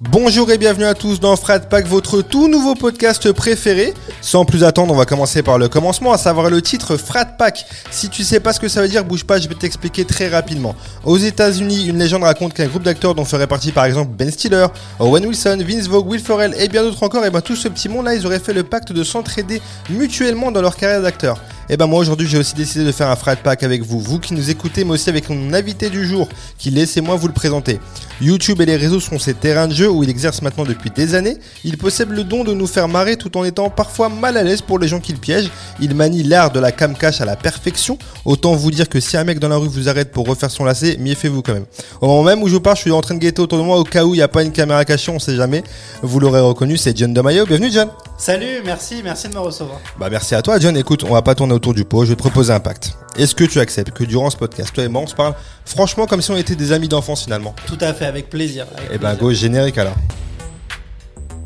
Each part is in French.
Bonjour et bienvenue à tous dans Frat Pack, votre tout nouveau podcast préféré. Sans plus attendre, on va commencer par le commencement, à savoir le titre Frat Pack. Si tu sais pas ce que ça veut dire, bouge pas, je vais t'expliquer très rapidement. Aux États-Unis, une légende raconte qu'un groupe d'acteurs dont ferait partie par exemple Ben Stiller, Owen Wilson, Vince Vogue, Will Ferrell et bien d'autres encore, et ben tout ce petit monde là, ils auraient fait le pacte de s'entraider mutuellement dans leur carrière d'acteur. Et ben moi aujourd'hui, j'ai aussi décidé de faire un Frat Pack avec vous, vous qui nous écoutez, mais aussi avec mon invité du jour, qui laissez-moi vous le présenter. YouTube et les réseaux sont ses terrains de jeu où il exerce maintenant depuis des années. Il possède le don de nous faire marrer tout en étant parfois mal à l'aise pour les gens qu'il piège. Il manie l'art de la cam cash à la perfection. Autant vous dire que si un mec dans la rue vous arrête pour refaire son lacet, méfiez-vous quand même. Au moment même où je vous parle, je suis en train de guetter autour de moi au cas où il n'y a pas une caméra cachée, on sait jamais. Vous l'aurez reconnu, c'est John de Mayo. Bienvenue John. Salut, merci, merci de me recevoir. Bah merci à toi John. Écoute, on va pas tourner autour du pot, je vais te proposer un pacte. Est-ce que tu acceptes que durant ce podcast, toi et moi, on se parle franchement comme si on était des amis d'enfance finalement Tout à fait, avec plaisir. avec Eh ben plaisir. go, générique alors.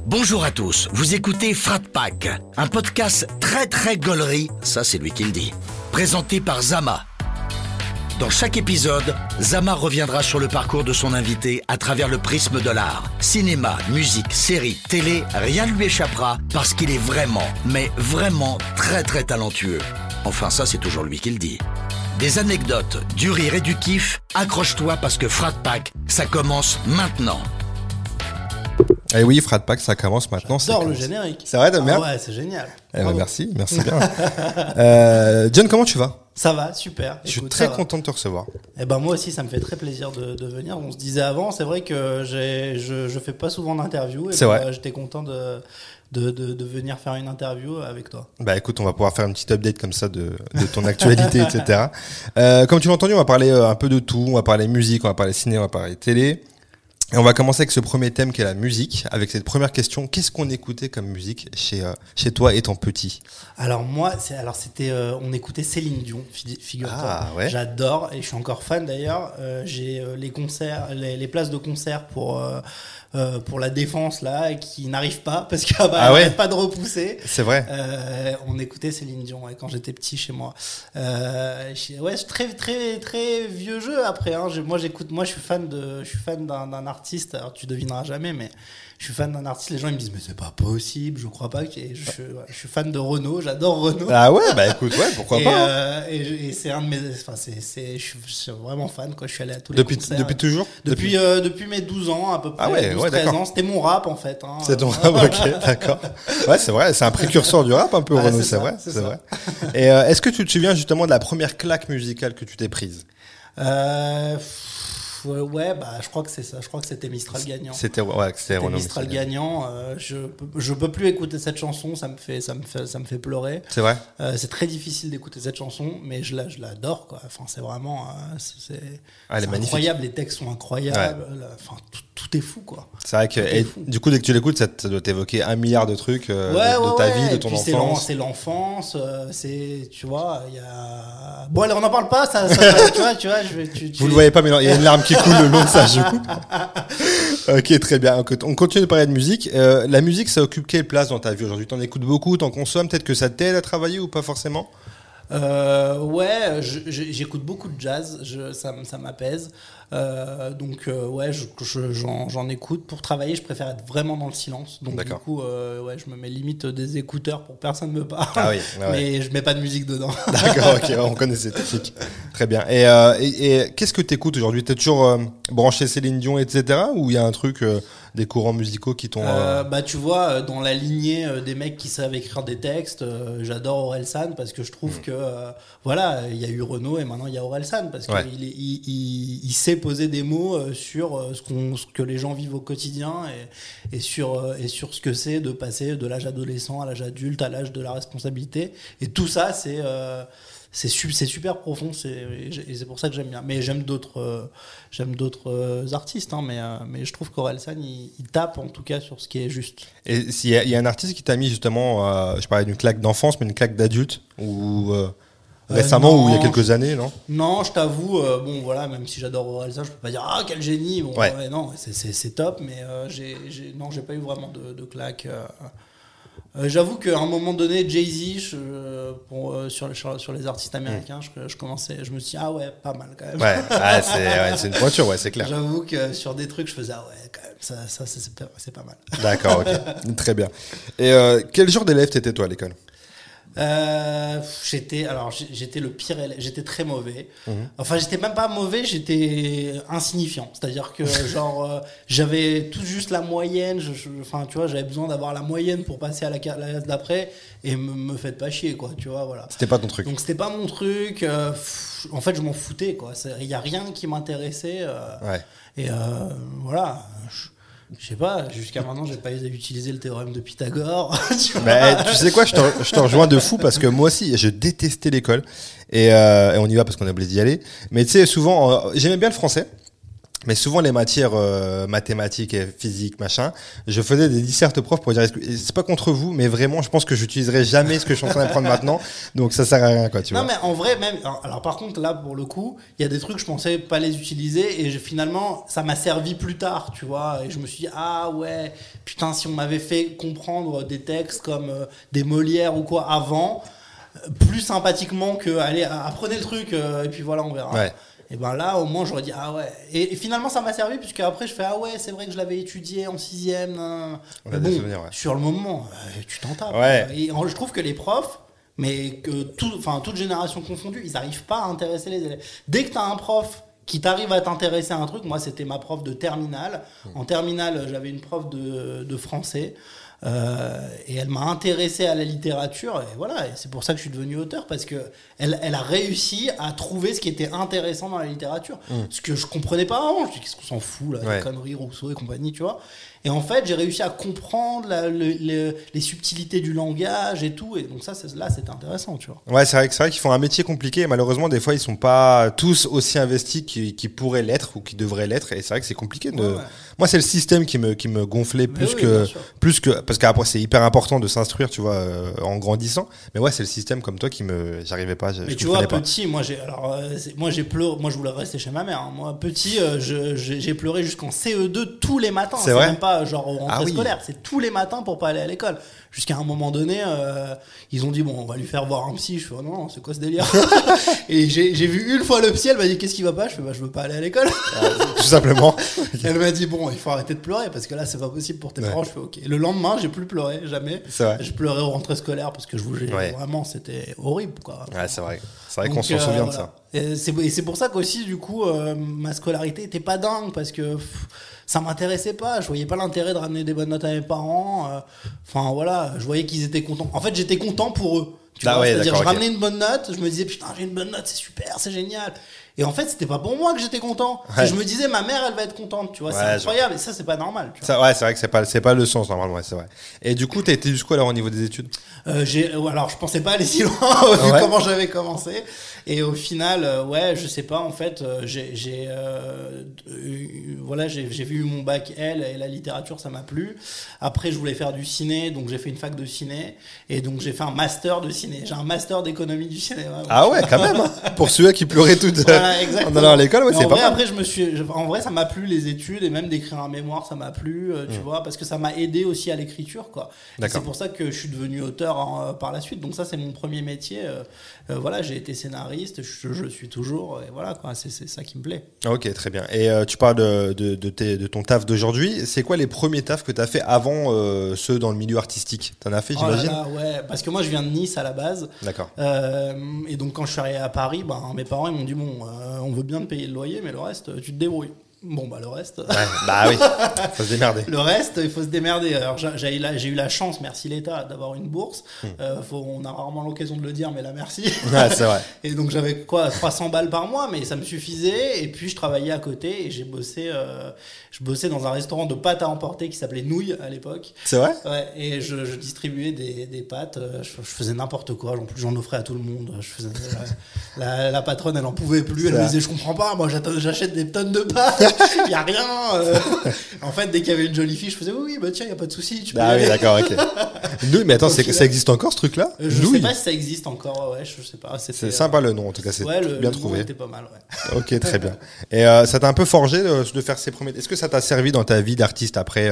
Bonjour à tous, vous écoutez Frat Pack, un podcast très très gaulerie, ça c'est lui qui le dit, présenté par Zama. Dans chaque épisode, Zama reviendra sur le parcours de son invité à travers le prisme de l'art. Cinéma, musique, série, télé, rien ne lui échappera parce qu'il est vraiment, mais vraiment très très talentueux. Enfin ça c'est toujours lui qui le dit. Des anecdotes, du rire et du kiff, accroche-toi parce que Frat Pack, ça commence maintenant. Eh oui, Frat Pack, ça commence maintenant. J'adore le générique. C'est vrai, bien Ah ouais, c'est génial. Eh ben, merci, merci bien. Euh, John, comment tu vas? Ça va, super. Je suis très content de te recevoir. Eh ben moi aussi, ça me fait très plaisir de, de venir. On se disait avant, c'est vrai que je, je fais pas souvent d'interviews. C'est ben, vrai. J'étais content de, de, de, de venir faire une interview avec toi. Bah écoute, on va pouvoir faire une petite update comme ça de, de ton actualité, etc. Euh, comme tu l'as entendu, on va parler euh, un peu de tout. On va parler musique, on va parler ciné, on va parler télé. Et on va commencer avec ce premier thème qui est la musique. Avec cette première question, qu'est-ce qu'on écoutait comme musique chez, euh, chez toi étant petit? Alors moi, c'est, alors c'était, euh, on écoutait Céline Dion, fi- figure-toi. Ah, ouais. J'adore et je suis encore fan d'ailleurs. Euh, j'ai les concerts, les, les places de concert pour pour la défense là qui n'arrivent pas parce qu'elle Ah ouais. pas de repousser. C'est vrai on écoutait Céline Dion ouais, quand j'étais petit chez moi. Ouais, très très très vieux jeu après. Hein. Moi j'écoute, moi je suis fan de, je suis fan d'un d'un artiste. Alors tu devineras jamais, mais je suis fan d'un artiste. Les gens ils me disent mais c'est pas possible, je crois pas. que je, je, ouais, je suis fan de Renault, j'adore Renault. Ah ouais, bah écoute, ouais, pourquoi et, pas hein. euh, et, c'est un de mes, enfin c'est, je, suis, je suis vraiment fan quoi. Je suis allé à tous les depuis, concerts. depuis toujours? Depuis, euh, depuis mes 12 ans à peu près. Ah ouais, 12, ouais, 13 d'accord. ans. C'était mon rap en fait. Hein. C'est ton Euh, rap, ok, d'accord. Ouais, c'est vrai, c'est un précurseur du rap un peu, Ouais, Renaud, c'est vrai. c'est vrai. Et euh, est-ce que tu te souviens justement de la première claque musicale que tu t'es prise? Euh, ouais, bah, je crois que c'est ça. Je crois que c'était Mistral gagnant. C'était ouais, c'était Mistral gagnant. euh, je je peux plus écouter cette chanson. Ça me fait ça me fait ça me fait pleurer. C'est vrai? Euh, c'est très difficile d'écouter cette chanson, mais je la je l'adore quoi. Enfin c'est vraiment euh, c'est Ah, incroyable. Les textes sont incroyables. Enfin tout, tout est fou quoi. C'est vrai que et du coup dès que tu l'écoutes, ça doit t'évoquer un milliard de trucs euh, ouais, de, ta vie, de ton puis enfance. C'est l'enfance, c'est tu vois, il y a. Bon allez, on n'en parle pas, ça, ça- tu vois, tu vois, je. Tu, tu- Vous le voyez pas, mais il y a une larme qui ok, très bien. On continue de parler de musique. Euh, la musique, ça occupe quelle place dans ta vie aujourd'hui? T'en écoutes beaucoup, t'en consommes? Peut-être que ça t'aide à travailler ou pas forcément? Euh, ouais, je- je- j'écoute beaucoup de jazz, je, ça, m'apaise. Euh, donc euh, ouais, je- je- j'en j'en écoute. Pour travailler, je préfère être vraiment dans le silence. Donc du coup, euh, ouais, je me mets limite des écouteurs pour que personne me parle. Ah oui, ouais. mais je mets pas de musique dedans. D'accord, ok, on connaît cette technique. Très bien. Et, et, et qu'est-ce que t'écoutes aujourd'hui? T'es toujours branché Céline Dion, etc. Ou il y a un truc, des courants musicaux qui t'ont... euh, Euh, bah tu vois, euh, dans la lignée des mecs qui savent écrire des textes, j'adore Orelsan parce que je trouve Mm. que voilà, il y a eu Renault et maintenant il y a Orelsan parce Ouais. qu'il il, il, il sait poser des mots sur ce, qu'on, ce que les gens vivent au quotidien et, et sur et sur ce que c'est de passer de l'âge adolescent à l'âge adulte à l'âge de la responsabilité et tout ça c'est euh, c'est su- c'est super profond c'est et c'est pour ça que j'aime bien. Mais j'aime d'autres euh, j'aime d'autres euh, artistes hein, mais euh, mais je trouve qu'Orelsan il, il tape en tout cas sur ce qui est juste. Et s'il y, a- il y a un artiste qui t'a mis justement, euh, je parlais d'une claque d'enfance, mais une claque d'adulte, ou euh, Euh, récemment, ou il y a quelques années, non? Non je t'avoue bon voilà même si j'adore Orelsan je peux pas dire ah quel génie bon Ouais. ouais, non c'est- top mais j'ai j'ai- non j'ai pas eu vraiment de, de claque euh, J'avoue qu'à un moment donné, Jay-Z, je- pour, euh, sur, sur, sur les artistes américains, je, je commençais, je me suis dit, ah ouais, pas mal quand même. Ouais, ah, c'est ouais, c'est une pointure, ouais, c'est clair. J'avoue que sur des trucs, je faisais, ah ouais, quand même, ça, c'est pas mal. D'accord, ok. Très bien. Et euh, quel genre d'élève t'étais toi à l'école? Euh, j'étais alors j'étais le pire élève, j'étais très mauvais. Mhm. Enfin, j'étais même pas mauvais, j'étais insignifiant. C'est-à-dire que genre euh, j'avais tout juste la moyenne, je- je- enfin tu vois, j'avais besoin d'avoir la moyenne pour passer à la, classe d'après et me, me faites pas chier quoi, tu vois, voilà. C'était pas ton truc. Donc c'était pas mon truc, euh, pff, en fait, je m'en foutais quoi, il y a rien qui m'intéressait euh, Ouais. et voilà, je je sais pas, jusqu'à maintenant, j'ai pas utilisé le théorème de Pythagore. tu. Bah, tu sais quoi, je te, je te rejoins de fou parce que moi aussi, je détestais l'école. Et, euh, et on y va parce qu'on est obligé d'y aller. Mais tu sais, souvent, j'aimais bien le français. Mais souvent, les matières euh, mathématiques et physiques, machin, je faisais des dissertes profs pour dire, c'est pas contre vous, mais vraiment, je pense que j'utiliserai jamais ce que je suis en train d'apprendre maintenant. Donc ça sert à rien, quoi, tu Non vois. mais en vrai même alors, alors, par contre là pour le coup il y a des trucs je pensais pas les utiliser et je- finalement ça m'a servi plus tard tu vois et je me suis dit ah ouais putain si on m'avait fait comprendre des textes comme euh, des Molières ou quoi avant euh, plus sympathiquement que allez apprenez le truc euh, et puis voilà on verra Ouais. Et ben là au moins j'aurais dit ah ouais et, et finalement ça m'a servi puisque après je fais ah ouais c'est vrai que je l'avais étudié en sixième. On Mais a des bon souvenirs, ouais. sur le moment euh, tu t'en tapes Ouais. et je trouve que les profs, mais que tout, enfin, toute génération confondue, ils n'arrivent pas à intéresser les élèves. Dès que tu as un prof qui t'arrive à t'intéresser à un truc, moi c'était ma prof de terminale. En terminale, j'avais une prof de, de français. Euh, et elle m'a intéressé à la littérature et voilà et c'est pour ça que je suis devenu auteur parce que elle, elle a réussi à trouver ce qui était intéressant dans la littérature. Ce que je comprenais pas avant je dis qu'est-ce qu'on s'en fout là Ouais. les conneries Rousseau et compagnie tu vois et en fait, j'ai réussi à comprendre la- le- le- les subtilités du langage et tout. Et donc ça, c'est- là, c'était intéressant, tu vois. Ouais, c'est vrai, que- c'est vrai qu'ils font un métier compliqué et malheureusement, des fois, ils sont pas tous aussi investis qu'ils pourraient l'être ou qu'ils devraient l'être. Et c'est vrai que c'est compliqué de. Ouais, ouais. Moi, c'est le système qui me, qui me gonflait plus oui, que. Plus que. Parce qu'après, c'est hyper important de s'instruire, tu vois, euh, en grandissant. Mais ouais, c'est le système comme toi qui me. J'arrivais pas. Mais tu vois, pas. petit, moi, j'ai, alors, euh, c'est- moi, j'ai pleuré. Moi, je voulais rester chez ma mère. hein. Moi, petit, euh, j'ai pleuré jusqu'en CE2 tous les matins. C'est vrai même pas genre au rentrée Ah oui. scolaire. C'est tous les matins pour pas aller à l'école. Jusqu'à un moment donné, euh, ils ont dit bon, on va lui faire voir un psy. Je fais oh non, c'est quoi ce délire Et j'ai vu une fois le psy. Elle m'a dit qu'est-ce qui va pas? Je fais bah je veux pas aller à l'école. Tout simplement. Elle m'a dit bon, il faut arrêter de pleurer parce que là c'est pas possible pour tes Ouais. parents. Je fais ok. Le lendemain, j'ai plus pleuré, jamais. Vrai. Je pleurais aux rentrées scolaires parce que je voulais Ouais. vraiment, c'était horrible quoi. Ouais, c'est vrai. C'est vrai qu'on s'en euh, souvient de ça. Et c'est et c'est pour ça qu'aussi du coup euh, ma scolarité était pas dingue parce que pff, ça m'intéressait pas. Je voyais pas l'intérêt de ramener des bonnes notes à mes parents. euh, Enfin voilà, je voyais qu'ils étaient contents. En fait, j'étais content pour eux. Tu Ah vois, ouais, c'est-à-dire je ramenais une bonne note, je me disais putain j'ai une bonne note, c'est super, c'est génial. Et en fait, c'était pas pour moi que j'étais content. Ouais. Je me disais ma mère, elle va être contente, tu vois, Ouais, c'est je- incroyable. Et ça, c'est pas normal. Tu vois. Ça, ouais, c'est vrai que c'est pas, c'est pas le sens normalement, ouais, c'est vrai. Et du coup, t'as été jusqu'où alors au niveau des études? Euh, j'ai, euh, alors, je pensais pas aller si loin vu comment j'avais commencé. Et au final, euh, ouais, je sais pas. En fait, euh, j'ai, euh, euh, voilà, j'ai, vu mon bac L et la littérature, ça m'a plu. Après, je voulais faire du ciné, donc j'ai fait une fac de ciné et donc j'ai fait un master de ciné. J'ai un master d'économie du cinéma. Ah ouais, quand même. Pour ceux qui pleuraient toutes Voilà, en allant à l'école, ouais, c'est en pas vrai, mal. après, je me suis, je- en vrai, ça m'a plu les études et même d'écrire un mémoire, ça m'a plu, tu Mm. vois, parce que ça m'a aidé aussi à l'écriture, quoi. C'est pour ça que je suis devenu auteur en, par la suite. Donc ça, c'est mon premier métier. voilà, j'ai été scénariste, je, je suis toujours, et voilà, quoi. C'est ça qui me plaît. Ok, très bien. Et euh, tu parles de, de, de, tes- de ton taf d'aujourd'hui. C'est quoi les premiers tafs que t'as fait avant euh, ceux dans le milieu artistique? T'en as fait, Oh j'imagine? ouais, parce que moi, je viens de Nice à la base. D'accord. Euh, et donc quand je suis arrivé à Paris, ben, mes parents ils m'ont dit bon, euh, on veut bien te payer le loyer, mais le reste, euh, tu te débrouilles. Bon bah le reste. Ouais, bah oui, faut se démerder. Le reste, il faut se démerder. Alors, j'ai- j'ai eu la- chance, merci l'État, d'avoir une bourse. Hmm. Euh, faut, on a rarement l'occasion de le dire, mais là, merci. Ouais, c'est vrai. Et donc, j'avais quoi, 300 balles par mois, mais ça me suffisait. Et puis, je travaillais à côté et j'ai bossé, euh, je bossais dans un restaurant de pâtes à emporter qui s'appelait Nouilles à l'époque. C'est vrai? Ouais, et je, je distribuais des, des pâtes. euh, Je, je faisais n'importe quoi. En plus, j'en offrais à tout le monde. Je faisais, la, la- la patronne, elle en pouvait plus. Elle me disait, je comprends pas. Moi, j'achète des tonnes de pâtes. Il y a rien. euh. En fait, dès qu'il y avait une jolie fille, je faisais, oui, oui, bah tiens, il y a pas de souci. Tu peux y Ah oui, d'accord, ok. Nous, mais attends, ça existe encore ce truc-là Euh, Je Nouilles sais pas si ça existe encore. Ouais, je sais pas. C'est euh, sympa le nom, en tout cas, c'est Ouais, bien le nom trouvé. était pas mal. Ouais. Ok, très bien. Et euh, ça t'a un peu forgé de, de faire ces premiers. Est-ce que ça t'a servi dans ta vie d'artiste après,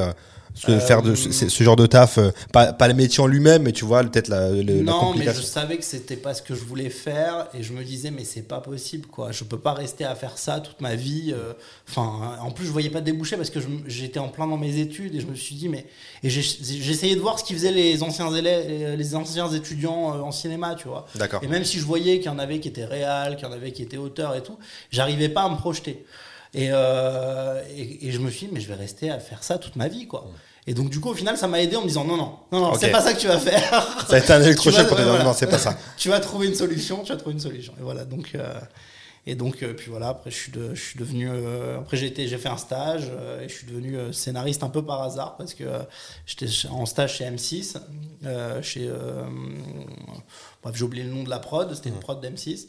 euh, ce, faire de, ce, ce genre de taf, euh, pas, pas le métier en lui-même, mais tu vois, peut-être la, le- la non, mais je savais que c'était pas ce que je voulais faire et je me disais mais c'est pas possible quoi. Je peux pas rester à faire ça toute ma vie. euh, Enfin, en plus je voyais pas de débouché parce que j'étais en plein dans mes études et je me suis dit mais et essayé de voir ce qu'ils faisaient les anciens élèves, les anciens étudiants euh, en cinéma, tu vois. D'accord. Et même si je voyais qu'il y en avait qui étaient réals, qu'il y en avait qui étaient auteurs et tout, j'arrivais pas à me projeter. Et, euh, et, et je me suis dit, mais je vais rester à faire ça toute ma vie, quoi. Et donc, du coup, au final, ça m'a aidé en me disant, non, non, non, non, c'est pas ça que tu vas faire. Ça a été un électrochoc Tu vas- pour ouais, voilà. non, c'est pas ça. tu vas trouver une solution, tu vas trouver une solution. Et voilà, donc. euh, et donc, euh, puis voilà, après, je suis, de- je suis devenu. euh, après, j'ai été- j'ai fait un stage euh, et je suis devenu scénariste un peu par hasard parce que j'étais en stage chez M6. euh, chez. Bref, j'ai oublié le nom de la prod, c'était une prod d'M6.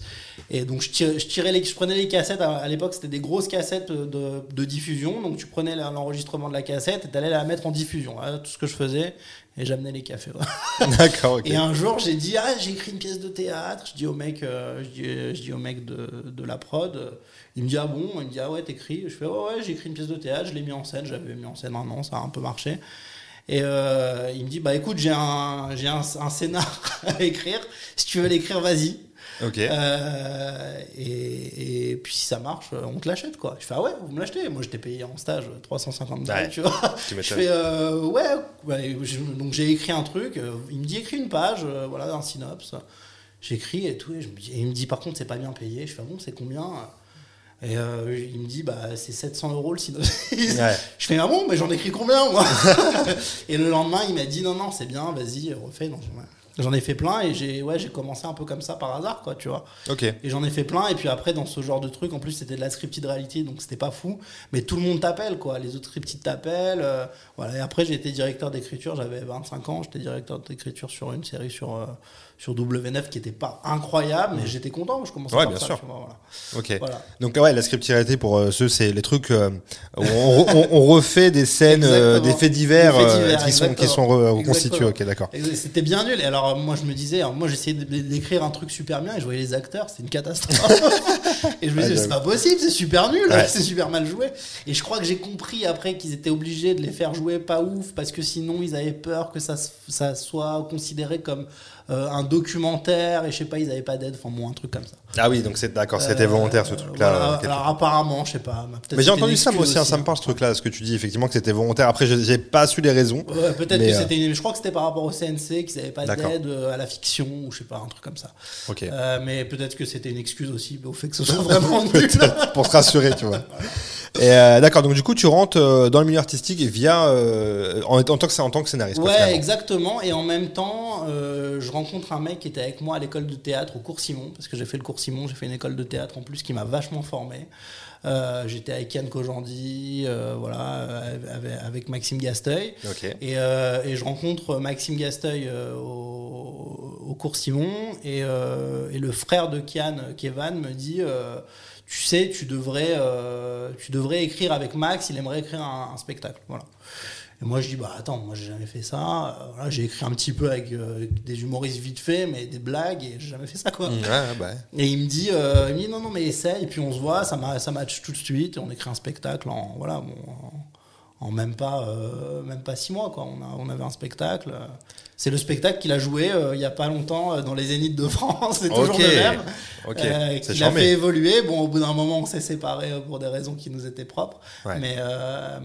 Et donc, je, tirais, je, tirais les, je prenais les cassettes. À, à l'époque, c'était des grosses cassettes de, de diffusion. Donc, tu prenais l'enregistrement de la cassette et tu allais la mettre en diffusion. Voilà, tout ce que je faisais. Et j'amenais les cafés. D'accord. Et un jour, j'ai dit, ah, j'ai écrit une pièce de théâtre. Je dis au mec, euh, je dis, je dis au mec de, de la prod, euh, il me dit, ah bon? Il me dit, ah ouais, t'écris Je fais, ouais, ouais, j'ai écrit une pièce de théâtre, je l'ai mis en scène. J'avais mis en scène un an, ça a un peu marché. Et euh, il me dit, bah écoute, j'ai un, j'ai un, un scénar à écrire. Si tu veux l'écrire, vas-y. Ok. Euh, et, et puis si ça marche, on te l'achète quoi. Je fais ah ouais, vous me l'achetez. Moi j'étais payé en stage 350 balles, Ouais, tu vois. tu Je fais euh, ouais, ouais, je- donc j'ai écrit un truc. euh, Il me dit écris une page, euh, voilà un synopsis. J'écris et tout et, je me dis- et il me dit par contre c'est pas bien payé. Je fais ah bon c'est combien? Et il me dit bah c'est 700 euros le synopsis. Ouais. Je fais ah bon mais j'en écris combien moi? Et le lendemain il m'a dit non non c'est bien vas-y refais. Donc. J'en ai fait plein et j'ai ouais j'ai commencé un peu comme ça par hasard quoi tu vois. Ok. Et j'en ai fait plein. Et puis après, dans ce genre de truc, en plus, c'était de la scripted reality, donc c'était pas fou. Mais tout le monde t'appelle, quoi. Les autres scripted t'appellent. euh, voilà. Et après, j'ai été directeur d'écriture. J'avais 25 ans. J'étais directeur d'écriture sur une série sur, euh, sur W9 qui était pas incroyable, mais j'étais content. Je commençais Ouais, par bien ça, sûr. vois, voilà. Ok. Voilà. Donc ouais, la scripturité pour euh, ceux, c'est les trucs euh, où on, re- on- on refait des scènes, euh, des faits divers, Des faits euh, divers, qui sont qui sont re- reconstitués. Ok, d'accord. C'était bien nul. Et alors, moi, je me disais, alors, moi, j'essayais d'écrire un truc super bien et je voyais les acteurs, c'était une catastrophe. et je me disais, c'est j'avoue. pas possible, c'est super nul, Ouais. c'est super mal joué. Et je crois que j'ai compris après qu'ils étaient obligés de les faire jouer pas ouf parce que sinon, ils avaient peur que ça, ça soit considéré comme un documentaire et je sais pas, ils avaient pas d'aide, enfin, bon, un truc comme ça. Ah oui, donc c'est d'accord, c'était Euh, volontaire ce truc-là. voilà. alors, apparemment, je sais pas. Mais j'ai entendu ça moi aussi, hein, ça me parle ce truc-là, ce que tu dis effectivement que c'était volontaire. Après, je- j'ai pas su les raisons. Ouais, peut-être que euh, c'était. Je crois que c'était par rapport au CNC qu'ils n'avaient pas d'aide euh, à la fiction ou je sais pas, un truc comme ça. Ok. Mais peut-être que c'était une excuse aussi au fait que ce soit vraiment nul. pour se rassurer, tu vois. Euh, d'accord, donc du coup, tu rentres euh, dans le milieu artistique et via euh, en, en tant que en tant que scénariste. Ouais, exactement. Et en même temps, je rencontre un mec qui était avec moi à l'école de théâtre au cours Simon, parce que j'ai fait le cours Simon, j'ai fait une école de théâtre en plus qui m'a vachement formé. Euh, J'étais avec Yann Kojandi, euh, voilà, euh, avec, avec Maxime Gasteuil. Et, euh, et je rencontre Maxime Gasteuil au, au cours Simon et, et le frère de Kian, Kevan, me dit Tu sais, tu devrais, tu devrais écrire avec Max, il aimerait écrire un, un spectacle. Voilà. Et moi, je dis Bah attends, moi j'ai jamais fait ça. Euh, voilà, j'ai écrit un petit peu avec euh, des humoristes vite fait, mais des blagues, et j'ai jamais fait ça quoi. Ouais, ouais, bah. Et il me dit, euh, il me dit non, non, mais essaye. Et puis on se voit, ça, m'a- ça match tout de suite. Et on écrit un spectacle en, voilà, bon, en, en même, pas, euh, même pas six mois. Quoi. On, a, on avait un spectacle. C'est le spectacle qu'il a joué euh, il y a pas longtemps euh, dans les Zéniths de France. C'est toujours Ok. le même. Ok. Euh, qu'il a fait évoluer. Bon, au bout d'un moment, on s'est séparés pour des raisons qui nous étaient propres. Ouais. Mais,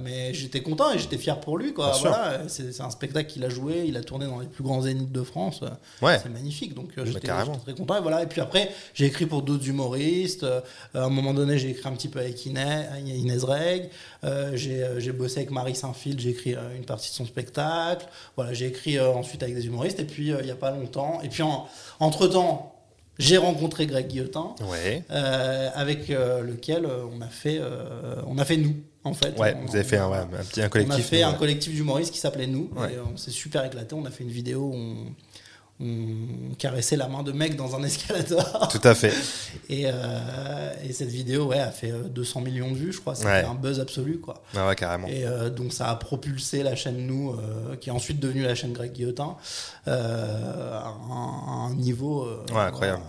mais j'étais content et j'étais fier pour lui. Quoi. Voilà, c'est un spectacle qu'il a joué. Il a tourné dans les plus grands Zéniths de France. Ouais. C'est magnifique. Donc Bah, j'étais j'étais très content. Et, voilà. et puis après, j'ai écrit pour d'autres humoristes. À un moment donné, j'ai écrit un petit peu avec Inès, Inès Reg. J'ai j'ai bossé avec Marie Saint-Fil. J'ai écrit euh, une partie de son spectacle. Voilà, j'ai écrit euh, ensuite avec des humoristes. Et puis, euh, il n'y a pas longtemps. Et puis, en- entre-temps, j'ai rencontré Greg Guillotin. Ouais. euh, avec euh, lequel euh, on a fait on a fait nous en fait Ouais, On- vous avez fait un, on- ouais, un petit un on collectif. a fait un collectif d'humoristes qui s'appelait Nous. Et on s'est super éclaté. On a fait une vidéo où on, on caressait la main de mec dans un escalator. Tout à fait. Et, euh, et cette vidéo ouais, a fait euh, 200 millions de vues, je crois. C'était Ouais. un buzz absolu. quoi. Ah ouais, carrément. Et euh, donc ça a propulsé la chaîne Nous, euh, qui est ensuite devenue la chaîne Greg Guillotin, euh, à un, à un niveau euh, Ouais, incroyable.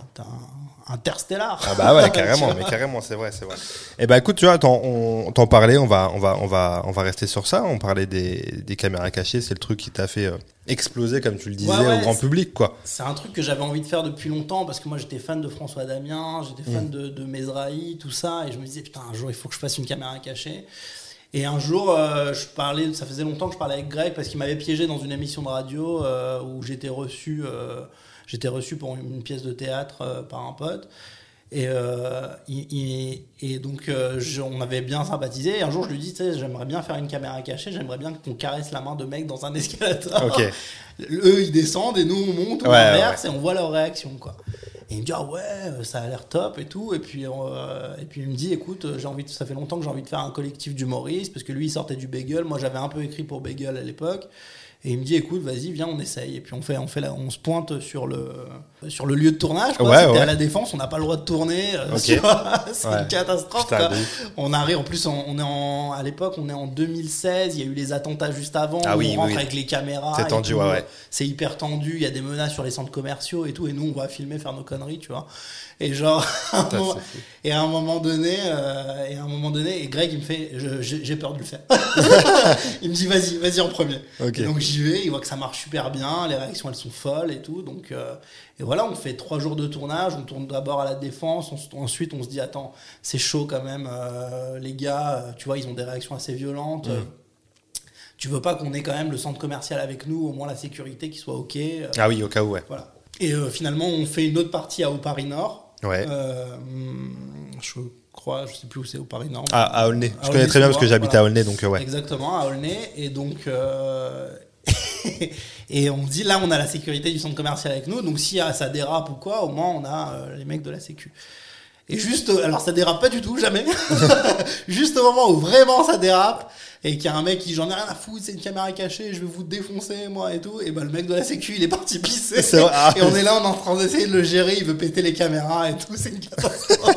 Interstellar. Ah bah ouais, carrément, mais carrément, c'est vrai, c'est vrai. Et bah écoute, tu vois, t'en, on t'en parlait, on va, on va, on va, on va rester sur ça. On parlait des, des caméras cachées, c'est le truc qui t'a fait euh, exploser, comme tu le disais, Ouais, ouais, au grand public, quoi. C'est un truc que j'avais envie de faire depuis longtemps parce que moi j'étais fan de François Damien, j'étais fan Mm. de, de Mesrahi, tout ça, et je me disais putain un jour il faut que je fasse une caméra cachée. Et un jour, euh, je parlais, ça faisait longtemps que je parlais avec Greg parce qu'il m'avait piégé dans une émission de radio euh, où j'étais reçu, euh, j'étais reçu pour une pièce de théâtre par un pote. Et, il- il- et donc, je- on avait bien sympathisé. Et un jour, je lui dis, tu sais, j'aimerais bien faire une caméra cachée, j'aimerais bien qu'on caresse la main de mec dans un escalator. Eux, ils descendent et nous, on monte, on Ouais, inverse et on voit leur réaction, quoi. Et il me dit, ah ouais, ça a l'air top et tout. Et puis, euh, et puis il me dit, écoute, euh, j'ai envie de- ça fait longtemps que j'ai envie de faire un collectif d'humoristes parce que lui, il sortait du Bagel. Moi, j'avais un peu écrit pour Bagel à l'époque. Et il me dit, écoute, vas-y, viens, on essaye. Et puis on fait, on fait, la- on se pointe sur le, sur le lieu de tournage. quoi. Ouais, C'était ouais. à la défense, on n'a pas le droit de tourner. euh, C'est Ouais. une catastrophe. Putain. On arrive, en plus, on, on est en, à l'époque, on est en 2016. Il y a eu les attentats juste avant. Ah oui, on rentre oui. avec les caméras. C'est tendu, tout. ouais, ouais. C'est hyper tendu. Il y a des menaces sur les centres commerciaux et tout. Et nous, on va filmer, faire nos conneries, tu vois. Et genre, Putain, moment- et à un moment donné, euh, et à un moment donné, et Greg, il me fait, j'ai peur de le faire. il me dit, vas-y, vas-y en premier. Ok. Et donc j'y vais. Il voit que ça marche super bien. Les réactions, elles sont folles et tout. Donc, euh, et voilà, on fait trois jours de tournage. On tourne d'abord à la défense. On ensuite, on se dit, attends, c'est chaud quand même. euh, les gars, euh, tu vois, ils ont des réactions assez violentes. Mm. tu veux pas qu'on ait quand même le centre commercial avec nous, au moins la sécurité qui soit ok. Ah oui, au cas où, ouais. voilà. Et finalement, on fait une autre partie à Au Paris Nord. Ouais. Je crois, je sais plus où c'est au Paris Nord. Ah, à Aulnay. Je connais très bien parce que j'habite voilà. à Aulnay, donc euh, ouais. Exactement, à Aulnay. Et donc, euh, et on dit là, on a la sécurité du centre commercial avec nous. Donc, si ah, ça dérape ou quoi, au moins, on a euh, les mecs de la Sécu. Et juste, euh, alors ça dérape pas du tout, jamais. juste au moment où vraiment ça dérape et qu'il y a un mec qui j'en ai rien à foutre, c'est une caméra cachée, je vais vous défoncer moi et tout. Et ben le mec de la Sécu, il est parti pisser. Ah. Et on est là, on est en train d'essayer de le gérer, il veut péter les caméras et tout, c'est une catastrophe.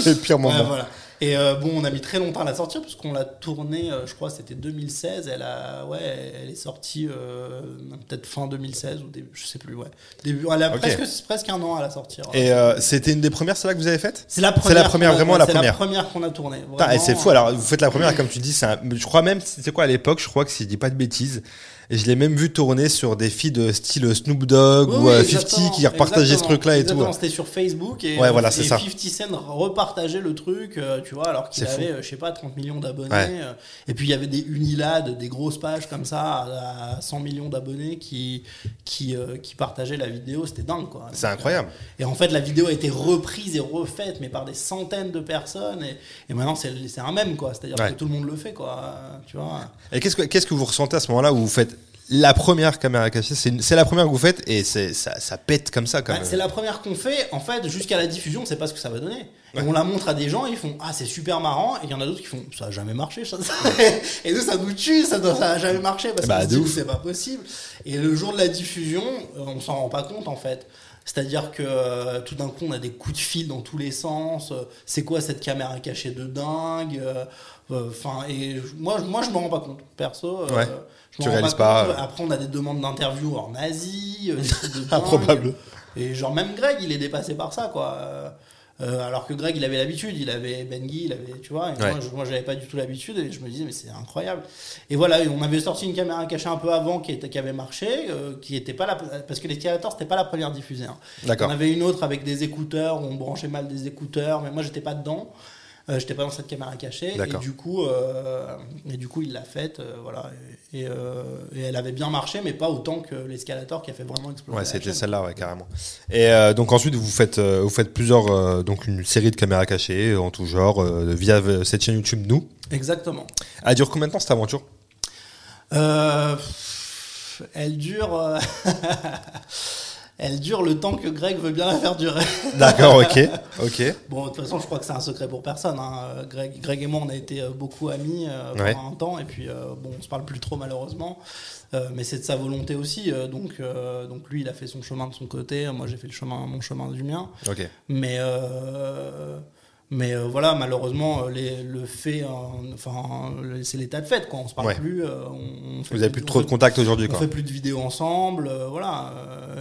C'est le pire Ouais, moment. voilà. Et euh, bon, on a mis très longtemps à la sortir parce qu'on l'a tournée, euh, je crois, c'était 2016. Elle a, ouais, elle est sortie euh, peut-être fin 2016 ou début, je sais plus, ouais. Début, elle a presque, presque un an à la sortir. Et euh, c'était une des premières, celle-là que vous avez faite c'est la c'est première, la première, vraiment la c'est première. la première qu'on a tournée. C'est fou. Alors, vous faites la première, comme tu dis, c'est un- je crois même, c'est quoi à l'époque, je crois que si je dis pas de bêtises, et je l'ai même vu tourner sur des filles de style Snoop Dogg Oui, ou oui, euh, exactement, 50 qui repartageaient ce truc-là et tout. C'était sur Facebook et, Ouais, voilà, c'est et ça. 50 Cent repartageait le truc, euh, tu vois, alors qu'il C'est fou. avait, euh, je sais pas, 30 millions d'abonnés. Ouais. Et puis il y avait des Unilad, des grosses pages comme ça, à à 100 millions d'abonnés qui, qui, qui partageaient la vidéo. C'était dingue, quoi. C'est incroyable. Et en fait, la vidéo a été reprise et refaite, mais par des centaines de personnes. Et, et maintenant, c'est un mème, quoi. C'est-à-dire Ouais. que tout le monde le fait, quoi. Tu vois. Et qu'est-ce que, qu'est-ce que vous ressentez à ce moment-là où vous faites la première caméra cachée C'est, la première que vous faites et ça, ça pète comme ça, quand Bah, même. c'est la première qu'on fait. En fait, jusqu'à la diffusion, on sait pas ce que ça va donner. Et on la montre à des gens, ils font Ah, c'est super marrant. Et il y en a d'autres qui font Ça a jamais marché. Ça. et nous, ça nous tue, ça, ça a jamais marché. Parce Bah, ouf. C'est pas possible. Et le jour de la diffusion, euh, on s'en rend pas compte, en fait. C'est-à-dire que euh, tout d'un coup, on a des coups de fil dans tous les sens. Euh, c'est quoi cette caméra cachée de dingue euh, Enfin, et moi, je- moi, je me rends pas compte, perso. Ouais. Je Tu réalises pas, euh. Après, on a des demandes d'interview en Asie. des trucs de dingue. Improbable. Et genre même Greg, il est dépassé par ça, quoi. Euh, euh, alors que Greg, il avait l'habitude, il avait Bengi, il avait, tu vois. Et Ouais. moi, j'avais pas du tout l'habitude et je me disais, mais c'est incroyable. Et voilà, et on avait sorti une caméra cachée un peu avant qui, était, qui avait marché, euh, qui était pas la, parce que l'escalator, c'était pas la première diffusée. hein. D'accord. On avait une autre avec des écouteurs, où on branchait mal des écouteurs, mais moi, j'étais pas dedans. Euh, j'étais pas dans cette caméra cachée et du coup euh, et du coup il l'a faite euh, voilà et, elle avait bien marché mais pas autant que l'escalator qui a fait vraiment exploser Ouais, c'était celle-là, ouais, carrément. Et donc ensuite, vous faites, vous faites plusieurs, donc une série de caméras cachées en tout genre via cette chaîne YouTube Nous. exactement Elle dure combien de temps cette aventure? Elle dure. elle dure le temps que Greg veut bien la faire durer. D'accord, ok, ok. Bon, de toute façon, je crois que c'est un secret pour personne. hein. Greg, Greg et moi, on a été euh, beaucoup amis euh, pendant Ouais. un temps, et puis euh, bon, on se parle plus trop malheureusement. Euh, mais c'est de sa volonté aussi. donc, donc lui, il a fait son chemin de son côté. Moi, j'ai fait le chemin, mon chemin du mien. Ok. Mais, euh, mais euh, voilà, malheureusement, euh, les- le fait, enfin, c'est l'état de fait, quoi. On se parle Ouais. plus. euh, on, on fait Vous avez plus trop de fait- contact aujourd'hui, On quoi. fait plus de vidéos ensemble, euh, voilà.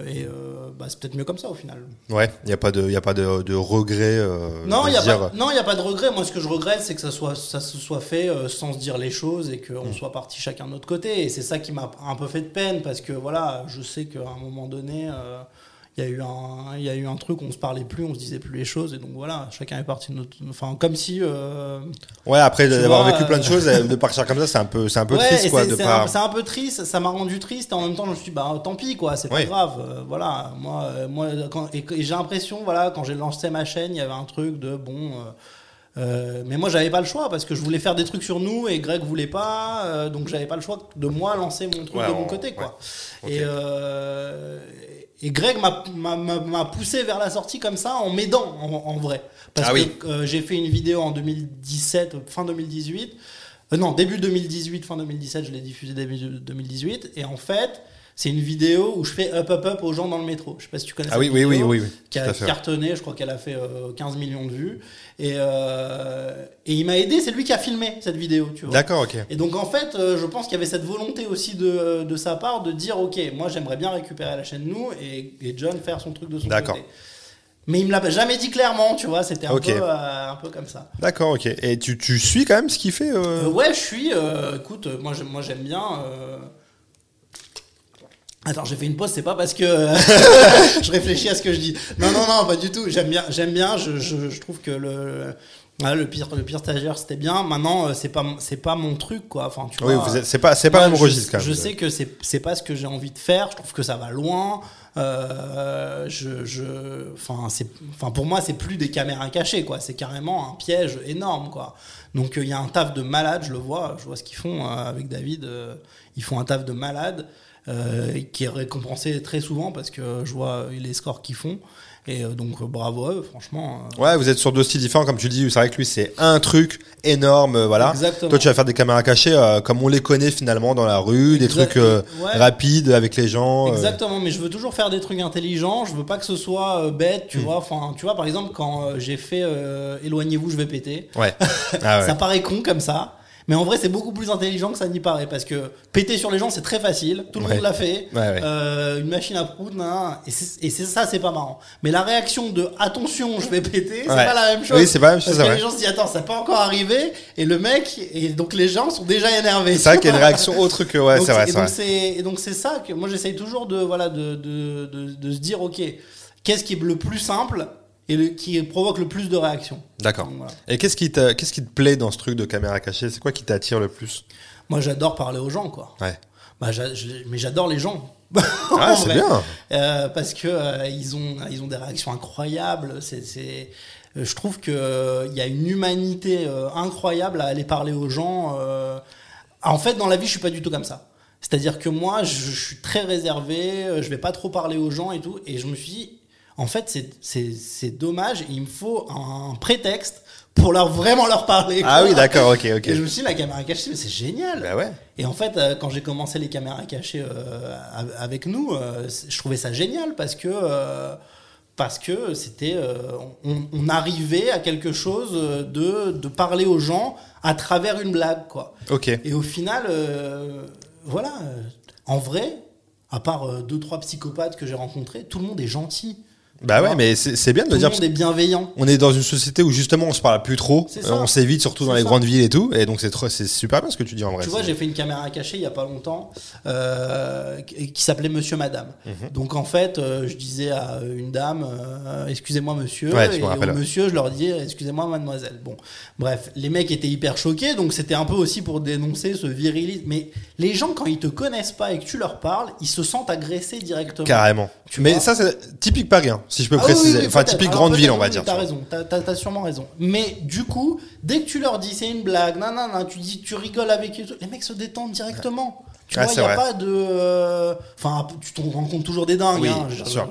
et, euh, bah, c'est peut-être mieux comme ça au final. Ouais, il n'y a pas de, y a pas de, de regret. Non, il n'y a, dire- pas- non, a pas de regret. Moi, ce que je regrette, c'est que ça, soit, ça se soit fait sans se dire les choses et qu'on soit parti chacun de notre côté. Et c'est ça qui m'a un peu fait de peine parce que voilà, je sais qu'à un moment donné, il y, a eu un- il y a eu un truc, on se parlait plus, on se disait plus les choses. Et donc voilà, chacun est parti de notre. Enfin, comme si. euh, Ouais, après d'avoir vécu plein de euh, choses, de partir comme ça, c'est un peu, c'est un peu Ouais, triste, quoi, c'est- de c'est pas. un, c'est un peu triste, ça m'a rendu triste et en même temps je me suis dit bah tant pis quoi, c'est pas grave, euh, voilà. Moi, euh, moi quand, et, et j'ai l'impression voilà quand j'ai lancé ma chaîne, il y avait un truc de bon. euh, mais moi j'avais pas le choix parce que je voulais faire des trucs sur nous et Greg voulait pas, euh, donc j'avais pas le choix de moi lancer mon truc Ouais, de on- mon côté quoi. ouais. Et, euh, et Greg m'a- poussé vers la sortie comme ça en m'aidant en, en vrai. Parce Ah que euh, j'ai fait une vidéo en 2017, fin 2018. Euh, non, début 2018, fin 2017, je l'ai diffusée début 2018. Et en fait, c'est une vidéo où je fais up up up aux gens dans le métro. Je sais pas si tu connais Ah cette oui, oui, oui, vidéo, oui, oui. Qui a cartonné, je crois qu'elle a fait euh, 15 millions de vues. Et, euh, et il m'a aidé, c'est lui qui a filmé cette vidéo, tu vois. D'accord, ok. Et donc en fait, euh, je pense qu'il y avait cette volonté aussi de, de sa part de dire ok, moi j'aimerais bien récupérer la chaîne nous et, et John faire son truc de son D'accord. côté. Mais il me l'a jamais dit clairement, tu vois, c'était un, peu, euh, un peu comme ça. D'accord, ok. Et tu, tu suis quand même ce qu'il fait euh Euh, ouais, je suis. euh, écoute, euh, moi j'aime, moi j'aime bien. Euh, Attends, j'ai fait une pause, c'est pas parce que je réfléchis à ce que je dis. Non, non, non, pas du tout. J'aime bien, j'aime bien. Je, je, je trouve que le, voilà, le pire, le pire stagiaire, c'était bien. Maintenant, euh, c'est pas, mon- c'est pas mon truc, quoi. Enfin, tu Oui, c'est pas, c'est pas je- registre quand même. Je sais que c'est c'est pas ce que j'ai envie de faire. Je trouve que ça va loin. Euh, je, je, enfin, c'est, enfin, pour moi, c'est plus des caméras cachées, quoi. C'est carrément un piège énorme, quoi. Donc, euh, il y a un taf de malade. Je le vois. Je vois ce qu'ils font euh, avec David. euh, ils font un taf de malade euh, qui est récompensé très souvent parce que je vois les scores qu'ils font. Et euh, donc, bravo à eux, franchement. euh, Ouais, vous êtes sur deux styles différents, comme tu dis. C'est vrai que lui, c'est un truc énorme, voilà. Exactement. Toi, tu vas faire des caméras cachées, euh, comme on les connaît finalement dans la rue, des trucs euh, ouais. rapides avec les gens. euh. Exactement, mais je veux toujours faire des trucs intelligents. Je veux pas que ce soit bête, Hmm. tu vois. Enfin, tu vois, par exemple, quand j'ai fait Éloignez-vous, je vais péter. Ouais. Ah ouais. Ça paraît con comme ça. Mais en vrai, c'est beaucoup plus intelligent que ça n'y paraît parce que péter sur les gens, c'est très facile. Tout le Ouais. monde l'a fait. Ouais, ouais. Euh, une machine à prout, nan, nan, et c'est ça, c'est pas marrant. Mais la réaction de attention, je vais péter, c'est pas la même chose. Oui, c'est pas la même chose, Parce que les gens se disent attends, ça n'est pas encore arrivé, et le mec, et donc les gens sont déjà énervés. C'est vrai qu'il y a une réaction autre que ouais, c'est vrai, et c'est donc vrai. c'est et donc c'est ça que moi j'essaye toujours de voilà de, de, de, de se dire ok qu'est-ce qui est le plus simple et le, qui provoque le plus de réactions. D'accord. Voilà. Et qu'est-ce qui te, qu'est-ce qui te plaît dans ce truc de caméra cachée? C'est quoi qui t'attire le plus? Moi j'adore parler aux gens quoi. Ouais. Bah, j'a- mais j'adore les gens. Ah, c'est vrai. bien. Euh, parce que euh, ils ont ils ont des réactions incroyables. C'est c'est je trouve que euh, il y a une humanité euh, incroyable à aller parler aux gens. euh. En fait, dans la vie, je suis pas du tout comme ça. C'est-à-dire que moi, je, je suis très réservé. Je vais pas trop parler aux gens et tout. Et je me suis dit, en fait, c'est c'est c'est dommage. Il me faut un prétexte pour leur vraiment leur parler. Ah oui, d'accord, ok, ok. Et je me suis dit, la caméra cachée, mais c'est génial. Bah ouais. Et en fait, euh, quand j'ai commencé les caméras cachées euh, av- avec nous, euh, je trouvais ça génial parce que parce que c'était on, on arrivait à quelque chose de de parler aux gens à travers une blague quoi. Ok. Et au final, voilà, en vrai, à part deux trois psychopathes que j'ai rencontrés, tout le monde est gentil. Bah ouais, mais c'est bien de Tout le dire. monde est bienveillant. On est dans une société où justement on se parle plus trop, Euh, on s'évite surtout dans les ça. grandes villes et tout, et donc c'est super bien ce que tu dis en vrai. Tu vois, j'ai fait une caméra cachée il y a pas longtemps euh, qui s'appelait Monsieur Madame. Mhm. Donc en fait, euh, je disais à une dame, excusez-moi monsieur, Ouais, et au monsieur, je leur dis, excusez-moi mademoiselle. Bon, bref, les mecs étaient hyper choqués, donc c'était un peu aussi pour dénoncer ce virilisme. Mais les gens, quand ils te connaissent pas et que tu leur parles, ils se sentent agressés directement. Carrément. Tu mais ça c'est typique Paris, hein, si je peux Ah préciser. oui, oui, enfin typique grande ville, on va dire. T'as raison, t'as, sûrement raison. Mais du coup, dès que tu leur dis c'est une blague, non, non, non, tu dis, tu rigoles avec eux, les mecs se détendent directement. Tu Ah, vois, il n'y a vrai. pas de. euh, Enfin, tu t'en rencontres toujours des dingues. Oui, hein, bien sûr.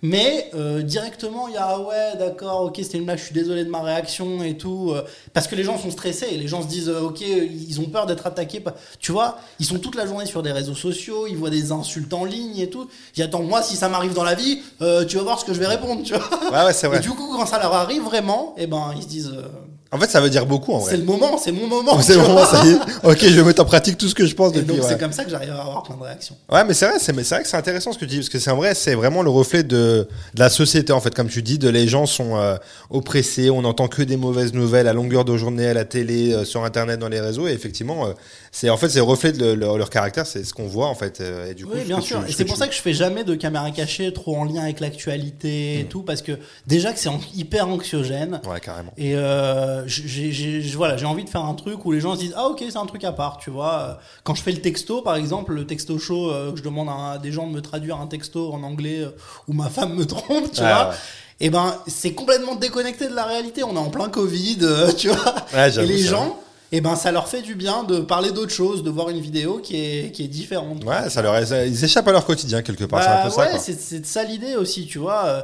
Mais euh, directement, il y a ah ouais, d'accord, ok, c'était une blague, je suis désolé de ma réaction et tout. euh, parce que les gens sont stressés, les gens se disent, euh, ok, ils ont peur d'être attaqués. Tu vois, ils sont toute la journée sur des réseaux sociaux, ils voient des insultes en ligne et tout. Ils attends, moi, si ça m'arrive dans la vie, euh, tu vas voir ce que je vais répondre, tu vois. Ouais, ouais, c'est vrai. Et du coup, quand ça leur arrive vraiment, eh ben, ils se disent, euh, En fait, ça veut dire beaucoup en vrai. C'est le moment, c'est mon moment. C'est le moment, ça y est. Ok, je vais mettre en pratique tout ce que je pense Et depuis. donc ouais. c'est comme ça que j'arrive à avoir plein de réactions. Ouais, mais c'est vrai, c'est mais c'est vrai que c'est intéressant ce que tu dis parce que c'est en vrai, c'est vraiment le reflet de, de la société en fait, comme tu dis, de les gens sont euh, oppressés, on n'entend que des mauvaises nouvelles à longueur de journée à la télé, euh, sur internet, dans les réseaux, et effectivement, euh, c'est en fait c'est le reflet de le- leur, leur caractère, c'est ce qu'on voit en fait. euh, et du coup, Oui, bien sûr. tu- et ce c'est pour tu- ça que je fais jamais de caméra cachée trop en lien avec l'actualité et Mm. tout, parce que déjà que c'est hyper anxiogène. Ouais, carrément. Et euh, j'ai voilà, j'ai envie de faire un truc où les gens se disent ah ok c'est un truc à part, tu vois. Quand je fais le texto par exemple, le texto show, euh, que je demande à des gens de me traduire un texto en anglais euh, où ma femme me trompe, tu vois. ouais. Et ben c'est complètement déconnecté de la réalité. On est en plein Covid, euh, tu vois. Ouais, Et les gens, et ben ça leur fait du bien de parler d'autre chose, de voir une vidéo qui est qui est différente. Ouais, ça leur, ça- ils échappent à leur quotidien quelque part, Bah ouais, c'est de ça l'idée aussi, tu vois. Euh,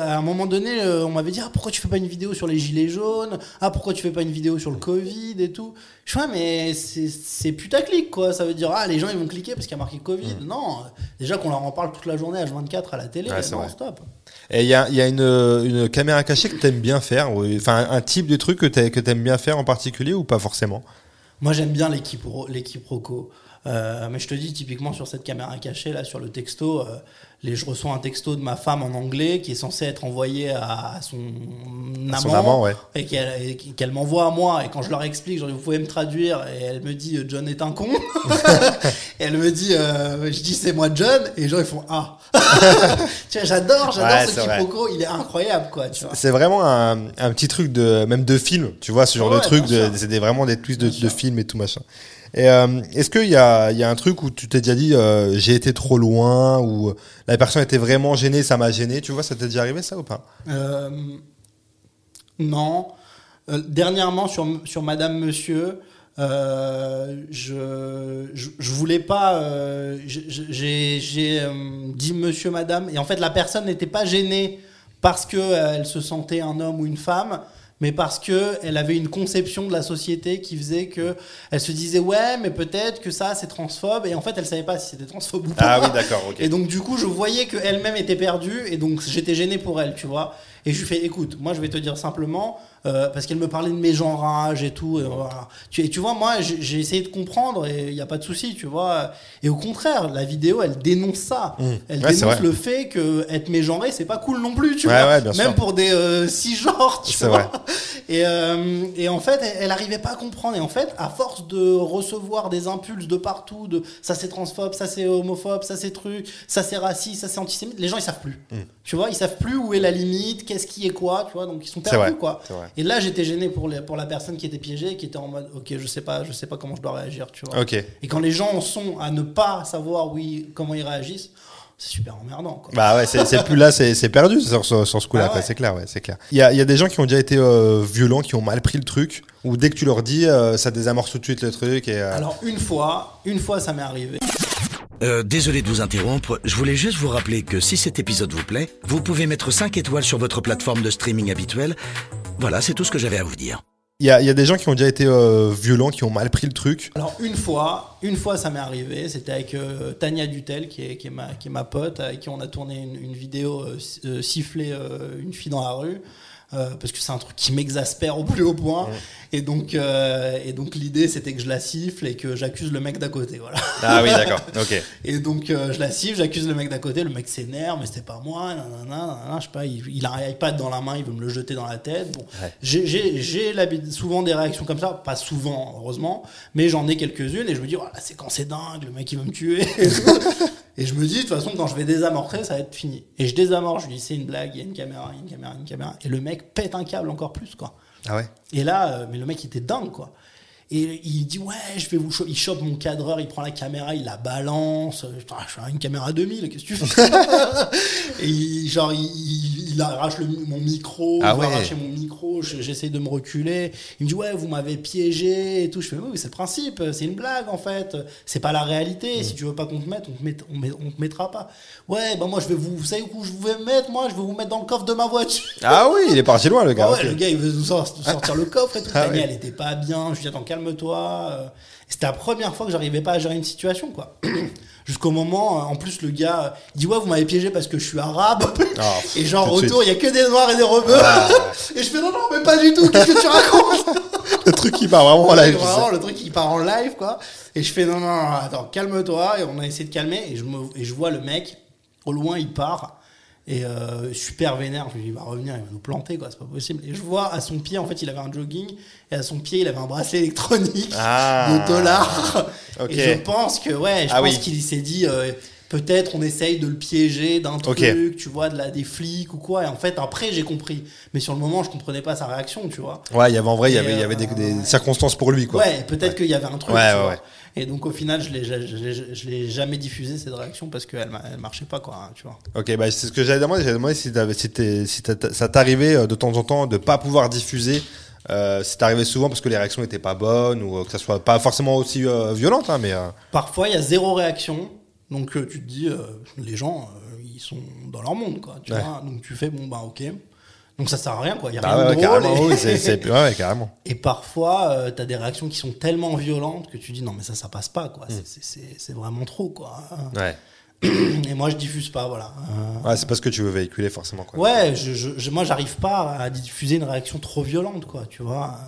à un moment donné, euh, on m'avait dit ah, pourquoi tu fais pas une vidéo sur les gilets jaunes? Ah pourquoi tu fais pas une vidéo sur le Covid et tout? Je vois mais c'est putaclic quoi. Ça veut dire ah les gens ils vont cliquer parce qu'il y a marqué Covid. Non, déjà qu'on leur en parle toute la journée H24 à la télé. Ouais, c'est non vrai. stop. Et il y a, une, caméra cachée que t'aimes bien faire, enfin un type de truc que t'aimes bien faire en particulier ou pas forcément? Moi j'aime bien l'équipe Roco. Euh, mais je te dis typiquement sur cette caméra cachée là sur le texto, euh, les, je reçois un texto de ma femme en anglais qui est censé être envoyé à, son À amant, son amant, ouais. et qu'elle m'envoie à moi et quand je leur explique, genre, vous pouvez me traduire et elle me dit euh, John est un con. et elle me dit, euh, je dis c'est moi John et les gens ils font ah. tu vois, j'adore, j'adore Ouais, ce c'est vrai. quiproquo, il est incroyable quoi. Tu vois. C'est vraiment un, un petit truc de même de film, tu vois, ce genre Ouais, de truc, de- c'est vraiment des twists de, de sûr. films et tout machin. Et euh, est-ce qu'il y a, un truc où tu t'es déjà dit euh, j'ai été trop loin ou la personne était vraiment gênée, ça m'a gêné, tu vois, ça t'est déjà arrivé ça ou pas? Euh, non. Dernièrement, sur, Madame Monsieur, je, je, voulais pas. J'ai dit Monsieur, Madame, et en fait, la personne n'était pas gênée parce que euh, elle se sentait un homme ou une femme. Mais parce que elle avait une conception de la société qui faisait que elle se disait ouais mais peut-être que ça c'est transphobe et en fait elle savait pas si c'était transphobe ou pas. Ah oui, d'accord, ok. Et donc du coup, je voyais qu'elle-même était perdue et donc j'étais gêné pour elle, tu vois. Et je lui fais, écoute, moi je vais te dire simplement, euh, parce qu'elle me parlait de mes genrages et tout. Et, voilà. tu, et tu vois, moi j'ai essayé de comprendre et il n'y a pas de souci, tu vois. Et au contraire, la vidéo, elle dénonce ça. Mmh. Elle Ouais, dénonce le fait que être mégenré, c'est pas cool non plus, tu Ouais, vois. ouais, bien Même sûr. pour des euh, cisgenres, tu vois. vrai. Et, euh, et en fait, elle, elle arrivait pas à comprendre. Et en fait, à force de recevoir des impulses de partout, de ça c'est transphobe, ça c'est homophobe, ça c'est truc, ça c'est raciste, ça c'est antisémite, les gens ils savent plus. Tu vois, ils savent plus où est la limite, qu'est-ce qui est quoi, tu vois, donc ils sont perdus quoi. Et là, j'étais gêné pour, les, pour la personne qui était piégée, qui était en mode, ok, je sais pas, je sais pas comment je dois réagir, tu vois. Ok. Et quand les gens en sont à ne pas savoir oui comment ils réagissent, c'est super emmerdant quoi. Bah ouais, c'est plus là, c'est perdu sur, sur, sur ce coup-là, Ah ouais. c'est clair, ouais, c'est clair. Il y a, il y a des gens qui ont déjà été euh, violents, qui ont mal pris le truc, ou dès que tu leur dis, euh, ça désamorce tout de suite le truc. Et, euh, Alors une fois, une fois ça m'est arrivé. Euh, désolé de vous interrompre, je voulais juste vous rappeler que si cet épisode vous plaît, vous pouvez mettre 5 étoiles sur votre plateforme de streaming habituelle. Voilà, c'est tout ce que j'avais à vous dire. Il y a, il y a des gens qui ont déjà été euh, violents, qui ont mal pris le truc. Alors une fois, une fois ça m'est arrivé, c'était avec euh, Tania Dutel qui est, qui, est ma, qui est ma pote, avec qui on a tourné une, une vidéo euh, si- euh, siffler euh, une fille dans la rue. euh, parce que c'est un truc qui m'exaspère au plus haut point. Et donc, euh, et donc l'idée c'était que je la siffle et que j'accuse le mec d'à côté. Voilà. Ah oui, d'accord, ok. Et donc euh, je la siffle, j'accuse le mec d'à côté, le mec s'énerve, mais c'était pas moi, nanana, nanana, je sais pas, il, il a un iPad dans la main, il veut me le jeter dans la tête. Bon, Ouais. j'ai- souvent des réactions comme ça, pas souvent heureusement, mais j'en ai quelques-unes et je me dis, oh, la séquence est dingue, le mec il veut me tuer. et je me dis, de toute façon, quand je vais désamorcer, ça va être fini. Et je désamorce, je lui dis, c'est une blague, il y a une caméra, il y a une caméra, une caméra. Et le mec pète un câble encore plus, quoi. Ah ouais Et là, euh, mais le mec était dingue quoi. Et il dit ouais, je vais vous cho- il chope mon cadreur, il prend la caméra, il la balance. Putain, je suis à une caméra 2000, qu'est-ce que tu fais? Et il, genre il, arrache le, mon micro, Ah il ouais. arracher mon micro, je- j'essaie de me reculer. Il me dit ouais, vous m'avez piégé et tout. Je fais oui, mais c'est le principe, c'est une blague en fait. C'est pas la réalité. Mm. Si tu veux pas qu'on te mette, on te, met- on, met- on te mettra pas. Ouais, bah moi je vais vous, vous savez où je vais me mettre moi? Je vais vous mettre dans le coffre de ma voiture. Ah oui, il est parti loin, le gars. Ah ouais, le gars, il veut nous sor- nous sortir le coffre et tout. Ah ouais. elle était pas bien. Je lui dis, attends, calme-toi. Euh, C'était la première fois que j'arrivais pas à gérer une situation, quoi. Jusqu'au moment, euh, en plus, le gars euh, dit Ouais, vous m'avez piégé parce que je suis arabe. Ah, et genre, autour, il y a que des noirs et des rebeux. Ah. et je fais Non, non, mais pas du tout, qu'est-ce que tu racontes? Le truc qui part vraiment en live. Vraiment, le truc qui part en live, quoi. Et je fais Non, non, non, attends, calme-toi. Et on a essayé de calmer. Et je, me, et je vois le mec, au loin, il part. Et euh, super vénère, je me dis, il va revenir, il va nous planter, quoi, c'est pas possible. Et je vois à son pied, en fait, il avait un jogging, et à son pied, il avait un bracelet électronique Ah. de dollars. Et je pense que, ouais, je Ah pense oui. qu'il s'est dit, euh, peut-être on essaye de le piéger d'un truc, tu vois, de la, des flics ou quoi. Et en fait, après, j'ai compris. Mais sur le moment, je comprenais pas sa réaction, tu vois. Ouais, il y avait en vrai, il y avait, il y avait des, euh, des circonstances pour lui, quoi. Ouais, peut-être qu'il y avait un truc. Ouais, tu ouais, vois. Et donc, au final, je l'ai, je, l'ai- jamais diffusé cette réaction parce qu'elle elle marchait pas, quoi, hein, tu vois. Ok, bah c'est ce que j'avais demandé. J'avais demandé si, ça t'arrivait euh, de temps en temps de pas pouvoir diffuser. Euh, si t'arrivait souvent parce que les réactions n'étaient pas bonnes ou euh, que ça soit pas forcément aussi euh, violente, hein, mais euh, Parfois, il y a zéro réaction. Donc, tu te dis, les gens, ils sont dans leur monde, quoi. Tu Ouais. vois donc, tu fais, bon, bah, ok. Donc, ça sert à rien, quoi. Il y a bah rien ouais, de drôle. carrément, et... oui, c'est, c'est- ouais, ouais, carrément. et parfois, euh, t'as des réactions qui sont tellement violentes que tu dis, non, mais ça, ça passe pas, quoi. C'est- C'est, c'est- c'est vraiment trop, quoi. Ouais. Et moi, je diffuse pas, voilà. Euh, Ouais, c'est parce que tu veux véhiculer forcément, quoi. Ouais, je, je, je- moi, j'arrive pas à diffuser une réaction trop violente, quoi. Tu vois.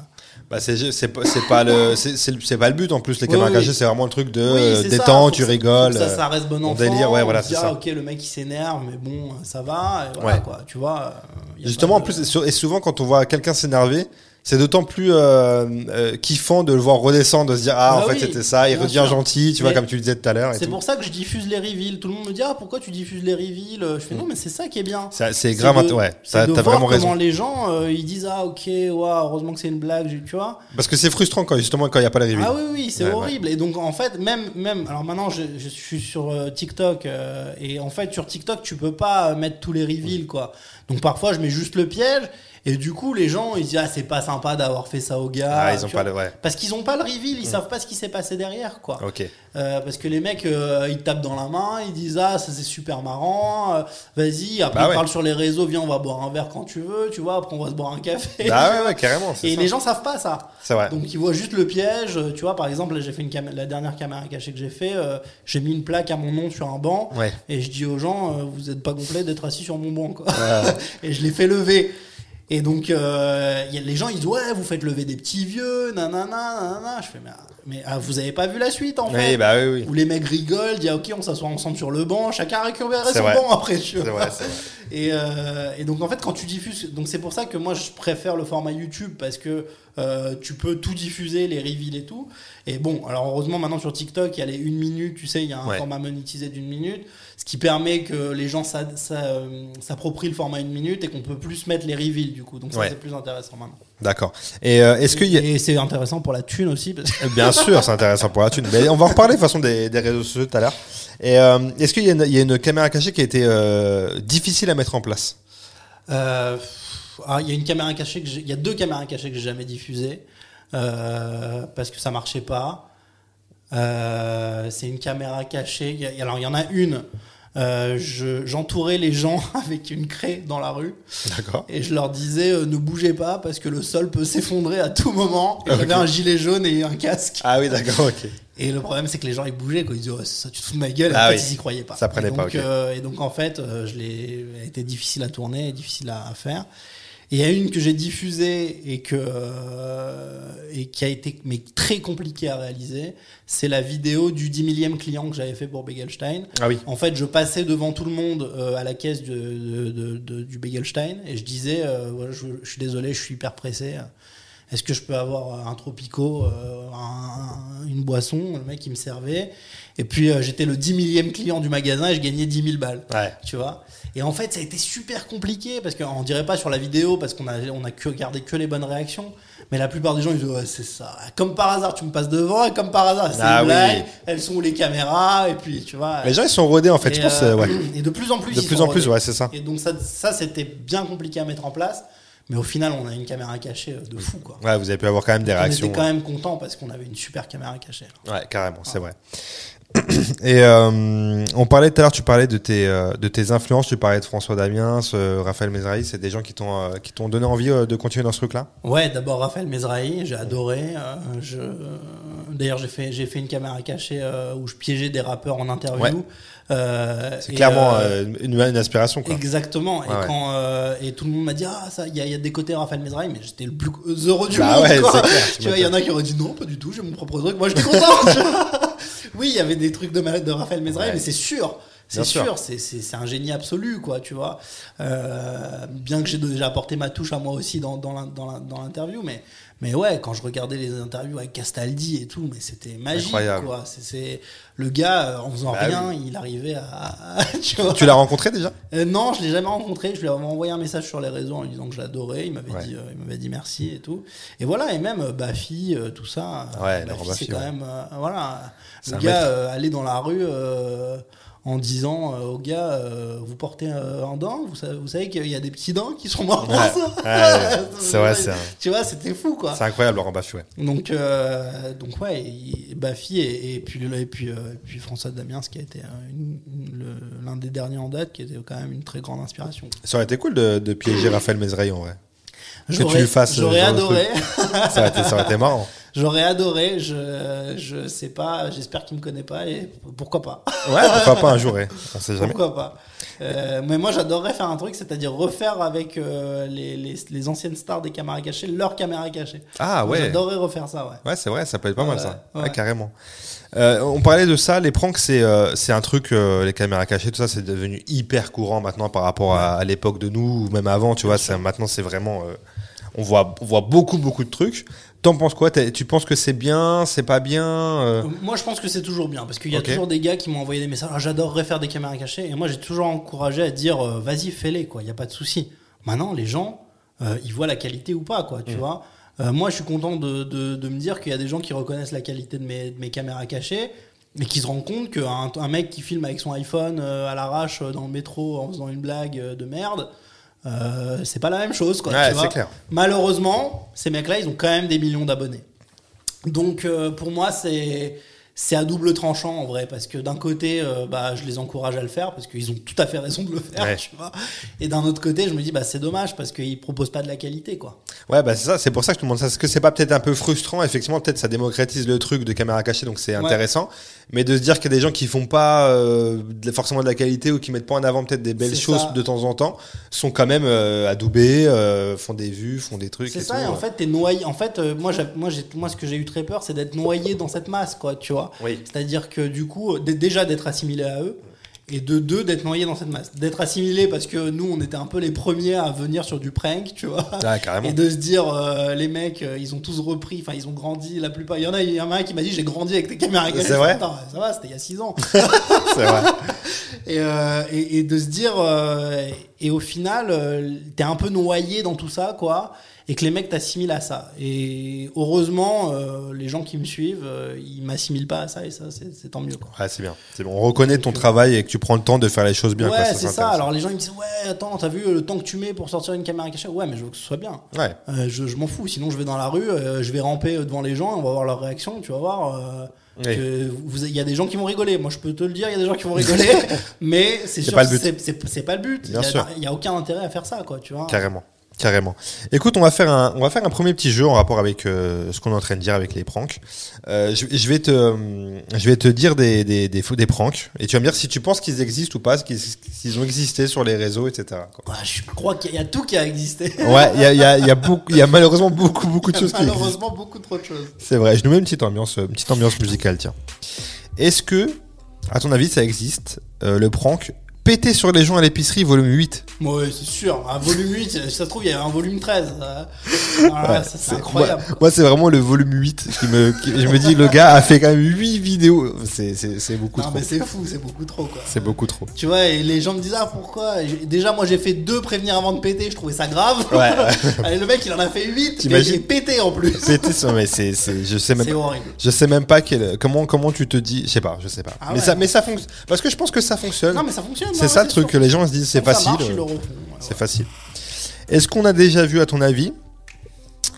Bah c'est, c'est, pas- c'est pas le, c'est, c'est, pas le but en plus. Les Oui, caméras oui. cachées, c'est vraiment le truc de Oui, euh, détente, faut tu rigoles. ça, euh, ça reste bon ton enfant. délire, ouais, voilà, on c'est dit, ça. ah, ok, le mec il s'énerve, mais bon, ça va. Et voilà, Ouais. quoi. Tu vois. euh, Justement, en de- plus, et souvent quand on voit quelqu'un s'énerver, c'est d'autant plus euh, euh, kiffant de le voir redescendre, de se dire ah Bah en fait oui, c'était ça, il redevient sûr. gentil, tu vois comme tu le disais tout à l'heure. C'est pour ça que je diffuse les reveals. Tout le monde me dit ah pourquoi tu diffuses les reveals? Je fais non mais c'est ça qui est bien. C'est, c'est grave, de- ouais. T'as, vraiment comment raison. les gens euh, ils disent ah ok ouais heureusement que c'est une blague tu vois. Parce que c'est frustrant quand justement quand il y a pas les reveals. Ah oui oui c'est Ouais, ouais. horrible et donc en fait même même alors maintenant je, je suis sur euh, TikTok euh, et en fait sur TikTok tu peux pas mettre tous les reveals quoi. Donc parfois je mets juste le piège et du coup les gens ils disent ah c'est pas sympa d'avoir fait ça au gars. Ah, ils ont pas le ouais. Parce qu'ils ont pas le reveal, ils savent pas ce qui s'est passé derrière quoi. Ok. Euh, parce que les mecs, euh, ils tapent dans la main, ils disent ah ça c'est super marrant, euh, vas-y. Après Bah ils ouais. parlent sur les réseaux, viens on va boire un verre quand tu veux, tu vois. Après on va se boire un café. Ah ouais, ouais, carrément. Et ça. les gens savent pas ça. C'est vrai. Donc ils voient juste le piège. Tu vois par exemple j'ai fait une la dernière caméra cachée que j'ai fait, j'ai mis une plaque à mon nom sur un banc et je dis aux gens vous êtes pas complet d'être assis sur mon banc quoi. et je les fais lever. Et donc, euh, y a- les gens, ils disent, ouais, vous faites lever des petits vieux, nanana, nanana. Je fais, mais, mais ah, vous avez pas vu la suite, en fait? bah oui, oui. où les mecs rigolent, disent ah, ok on s'assoit ensemble sur le banc, chacun récupère son vrai. banc après. tu vois. vrai. Et, euh, et donc en fait quand tu diffuses, donc c'est pour ça que moi je préfère le format YouTube parce que euh, tu peux tout diffuser, les reveals et tout. Et bon, alors heureusement maintenant sur TikTok il y a les une minute, tu sais, il y a un Ouais. format monétisé d'une minute, ce qui permet que les gens euh, s'approprient le format une minute et qu'on peut plus mettre les reveals du coup. Donc ça Ouais. c'est plus intéressant maintenant. D'accord. Et euh, est-ce qu'il y a... Et c'est intéressant pour la thune aussi parce que Bien sûr, c'est intéressant pour la thune. Mais on va en reparler de toute façon des, des réseaux sociaux tout à l'heure. Et euh, est-ce qu'il y, a une- il y a une caméra cachée qui a été difficile à mettre en place? Ah, Il y a une caméra cachée que il y a deux caméras cachées que j'ai jamais diffusées euh, parce que ça marchait pas. Euh, c'est une caméra cachée. Il y a- alors il y en a une. euh, je- J'entourais les gens avec une craie dans la rue D'accord. et je leur disais euh, ne bougez pas parce que le sol peut s'effondrer à tout moment. Et Ok. J'avais un gilet jaune et un casque. Ah oui, d'accord, ok. Et le problème, c'est que les gens ils bougeaient, quoi. Ils disaient, c'est ça, tu te fous de ma gueule. Ah en fait, ils y croyaient pas. Ça prenait et donc, pas, ok. euh, et donc, en fait, je l'ai, été difficile à tourner, difficile à, à faire. Il y a une que j'ai diffusée et que euh, et qui a été mais très compliquée à réaliser. C'est la vidéo du 10 millième client que j'avais fait pour Begelstein. Ah oui. En fait, je passais devant tout le monde euh, à la caisse de, de- de- de- du Begelstein et je disais euh, voilà, je, je suis désolé, je suis hyper pressé. Est-ce que je peux avoir un tropico, un- une boisson? Le mec, il me servait. Et puis, j'étais le 10 millième client du magasin et je gagnais 10 000 balles. Ouais. Tu vois? Et en fait, ça a été super compliqué parce qu'on dirait pas sur la vidéo parce qu'on a, on a que regardé que les bonnes réactions. Mais la plupart des gens, ils disent, ouais, c'est ça. Comme par hasard, tu me passes devant et comme par hasard, c'est Ah une oui. blague. Elles sont où les caméras Et puis, tu vois. Les gens, ils sont rodés en fait, Et, je pense. euh, ouais. Et de plus en plus, De ils plus sont en plus, rodés. ouais, c'est ça. Et donc, ça, ça c'était bien compliqué à mettre en place. Mais au final, on a une caméra cachée euh, de fou, quoi. Ouais, vous avez pu avoir quand même des On réactions. était quand même content parce qu'on avait une super caméra cachée. Ouais, carrément, c'est vrai. Et euh, on parlait tout à l'heure, tu parlais de tes, euh, de tes influences, tu parlais de François Damiens, euh, Raphaël Mesrahi, c'est des gens qui t'ont euh, qui t'ont donné envie euh, de continuer dans ce truc-là? Ouais, d'abord Raphaël Mesrahi, j'ai adoré. je, D'ailleurs, j'ai fait, j'ai fait une caméra cachée où je piégeais des rappeurs en interview. Ouais. Euh, C'est clairement euh, une, une inspiration, quoi. Exactement. Et, ouais. quand, euh, et tout le monde m'a dit Ah, ça, il y, a- il y a des côtés Raphaël Mesrahi, mais j'étais le plus heureux du Bah monde. ouais, quoi. clair, tu vois, il y en a qui auraient dit Non, pas du tout, j'ai mon propre truc. Moi, j'étais content. oui, il y avait des trucs de malade de Raphaël Mesrahi, Ouais. mais c'est sûr. C'est sûr. sûr, c'est- un génie absolu, quoi, tu vois. Euh, bien que j'ai déjà apporté ma touche à moi aussi dans, dans l'interview, mais, mais ouais, quand je regardais les interviews avec Castaldi et tout, mais c'était magique, Incroyable. quoi. C'est- C'est le gars, euh, en faisant Bah rien, il arrivait à. tu l'as rencontré déjà? Euh, non, je l'ai jamais rencontré. Je lui avais envoyé un message sur les réseaux en lui disant que je l'adorais. Il m'avait Ouais. dit, euh, il m'avait dit merci et tout. Et voilà. Et même euh, Bafi, euh, tout ça. Ouais, c'est quand ouais. même, voilà, le gars euh, aller dans la rue. En disant euh, au gars, euh, vous portez euh, un dent, vous savez, vous savez qu'il y a des petits dents qui sont morts pour Ouais, ça. ouais, c'est vrai, c'est Tu vois, c'était fou quoi. C'est incroyable, Laurent Baffy, ouais. Donc, euh, donc ouais, et, et puis, et puis, et puis François Damiens, qui a été l'un des derniers en date, qui était quand même une très grande inspiration. Ça aurait été cool de, de piéger Raphaël Mesrahi, en vrai. Que tu lui fasses, J'aurais adoré. Ça aurait été, ça aurait été marrant. J'aurais adoré. Je, je sais pas. J'espère qu'il me connaît pas et pourquoi pas. Ouais, pourquoi pas un jour, ouais. On sait jamais. Pourquoi pas. Euh, mais moi, j'adorerais faire un truc, c'est-à-dire refaire avec euh, les, les, les anciennes stars des caméras cachées leur caméra cachée. Ah ouais. J'adorerais refaire ça, ouais. Ouais, c'est vrai, ça peut être pas mal ça. Ouais, ouais. carrément. Euh, on parlait de ça, les pranks, c'est euh, un truc, euh, les caméras cachées, tout ça, c'est devenu hyper courant maintenant par rapport à, à l'époque de nous ou même avant, tu vois. Maintenant, c'est vraiment, on voit, on voit beaucoup, beaucoup de trucs. T'en penses quoi Tu penses que c'est bien, c'est pas bien euh, Moi, je pense que c'est toujours bien parce qu'il y a toujours des gars qui m'ont envoyé des messages. Ah, J'adorerais faire des caméras cachées. Et moi, j'ai toujours encouragé à dire euh, vas-y, fais-les, quoi. Il n'y a pas de souci. Maintenant, les gens, euh, ils voient la qualité ou pas, quoi. Tu Mm. vois. Moi, je suis content de, de, de me dire qu'il y a des gens qui reconnaissent la qualité de mes, de mes caméras cachées. Mais qui se rendent compte qu'un un mec qui filme avec son iPhone à l'arrache dans le métro en faisant une blague de merde, euh, c'est pas la même chose. Quoi, Ouais, tu vois. c'est clair. Malheureusement, ces mecs-là, ils ont quand même des millions d'abonnés. Donc euh, pour moi, c'est c'est à double tranchant en vrai parce que d'un côté, euh, bah, je les encourage à le faire parce qu'ils ont tout à fait raison de le faire, Ouais. tu vois. Et d'un autre côté, je me dis bah c'est dommage parce qu'ils proposent pas de la qualité quoi. Ouais, bah c'est ça, c'est pour ça que je te demande ça. Est-ce que c'est pas peut-être un peu frustrant Effectivement, peut-être ça démocratise le truc de caméra cachée, donc c'est Ouais. intéressant. Mais de se dire qu'il y a des gens qui font pas euh, forcément de la qualité ou qui mettent pas en avant peut-être des belles choses ça. de temps en temps, sont quand même euh, adoubés, font des vues, font des trucs. C'est ça. tout, et en fait, t'es noyé. En fait, moi, moi, moi, ce que j'ai eu très peur, c'est d'être noyé dans cette masse quoi, tu vois. Oui. C'est-à-dire que du coup, déjà d'être assimilé à eux. Et de deux, d'être noyé dans cette masse. D'être assimilé parce que nous, on était un peu les premiers à venir sur du prank, tu vois. Ah. Et de se dire, euh, les mecs, euh, ils ont tous repris, enfin, ils ont grandi, la plupart. Il y en a, il y en a un qui m'a dit, j'ai grandi avec tes caméras. C'est vrai Attends, Ça va, c'était il y a 6 ans. C'est vrai. et, euh, et, et de se dire, euh, et au final, t'es un peu noyé dans tout ça, quoi. Et que les mecs t'assimilent à ça. Et heureusement, euh, les gens qui me suivent, euh, ils m'assimilent pas à ça, et ça, c'est tant mieux, quoi. Ouais, c'est bien. C'est bon. On reconnaît ton travail et que tu prends le temps de faire les choses bien. ouais, c'est ça. Alors les gens ils me disent ouais, attends, t'as vu le temps que tu mets pour sortir une caméra cachée? Ouais, mais je veux que ce soit bien. Ouais. Euh, je je m'en fous. Sinon, je vais dans la rue, euh, je vais ramper devant les gens, on va voir leur réaction. Tu vas voir. Oui. Il y a des gens qui vont rigoler. Moi, je peux te le dire, il y a des gens qui vont rigoler. mais c'est sûr pas le que but. c'est- pas le but. Il Bien y a- a aucun intérêt à faire ça, quoi. Tu vois. Carrément. Carrément. Écoute, on va faire un, on va faire un premier petit jeu en rapport avec euh, ce qu'on est en train de dire avec les pranks. Euh, je, je vais te, euh, je vais te dire des, des, des, des pranks et tu vas me dire si tu penses qu'ils existent ou pas, qu'ils ont existé sur les réseaux, etc. quoi. Ouais, je crois qu'il y a tout qui a existé. Ouais, il y a, y, a, y a beaucoup, il y a malheureusement beaucoup, beaucoup de choses qui existent. Malheureusement, beaucoup trop de choses. C'est vrai. Je nous mets une petite ambiance, une petite ambiance musicale, tiens. Est-ce que, à ton avis, ça existe euh, le prank péter sur les gens à l'épicerie volume 8 Ouais, c'est sûr. Un volume 8, si ça se trouve, il y a un volume 13. euh. Voilà, Ouais, c'est incroyable. Moi, moi, c'est vraiment le volume 8 qui me. qui- je me dis, le gars a fait quand même 8 vidéos. C'est, beaucoup Non, trop. mais c'est fou, c'est beaucoup trop, quoi. C'est beaucoup trop. Tu vois, et les gens me disent, ah, pourquoi? J'ai- Déjà, moi, j'ai fait deux prévenir avant de péter, je trouvais ça grave. Ouais, Allez, le mec, il en a fait 8, T'imagines et pété en plus. Péter sur. Mais c'est, c'est, je sais même horrible. Je sais même pas quel, comment, comment tu te dis. Je sais pas, je sais pas. Ah mais, ça, mais ça fonctionne. Parce que je pense que ça fonctionne. Non, mais ça fonctionne. C'est ça le truc, que les gens se disent c'est facile. Euh, C'est facile. Est-ce qu'on a déjà vu, à ton avis,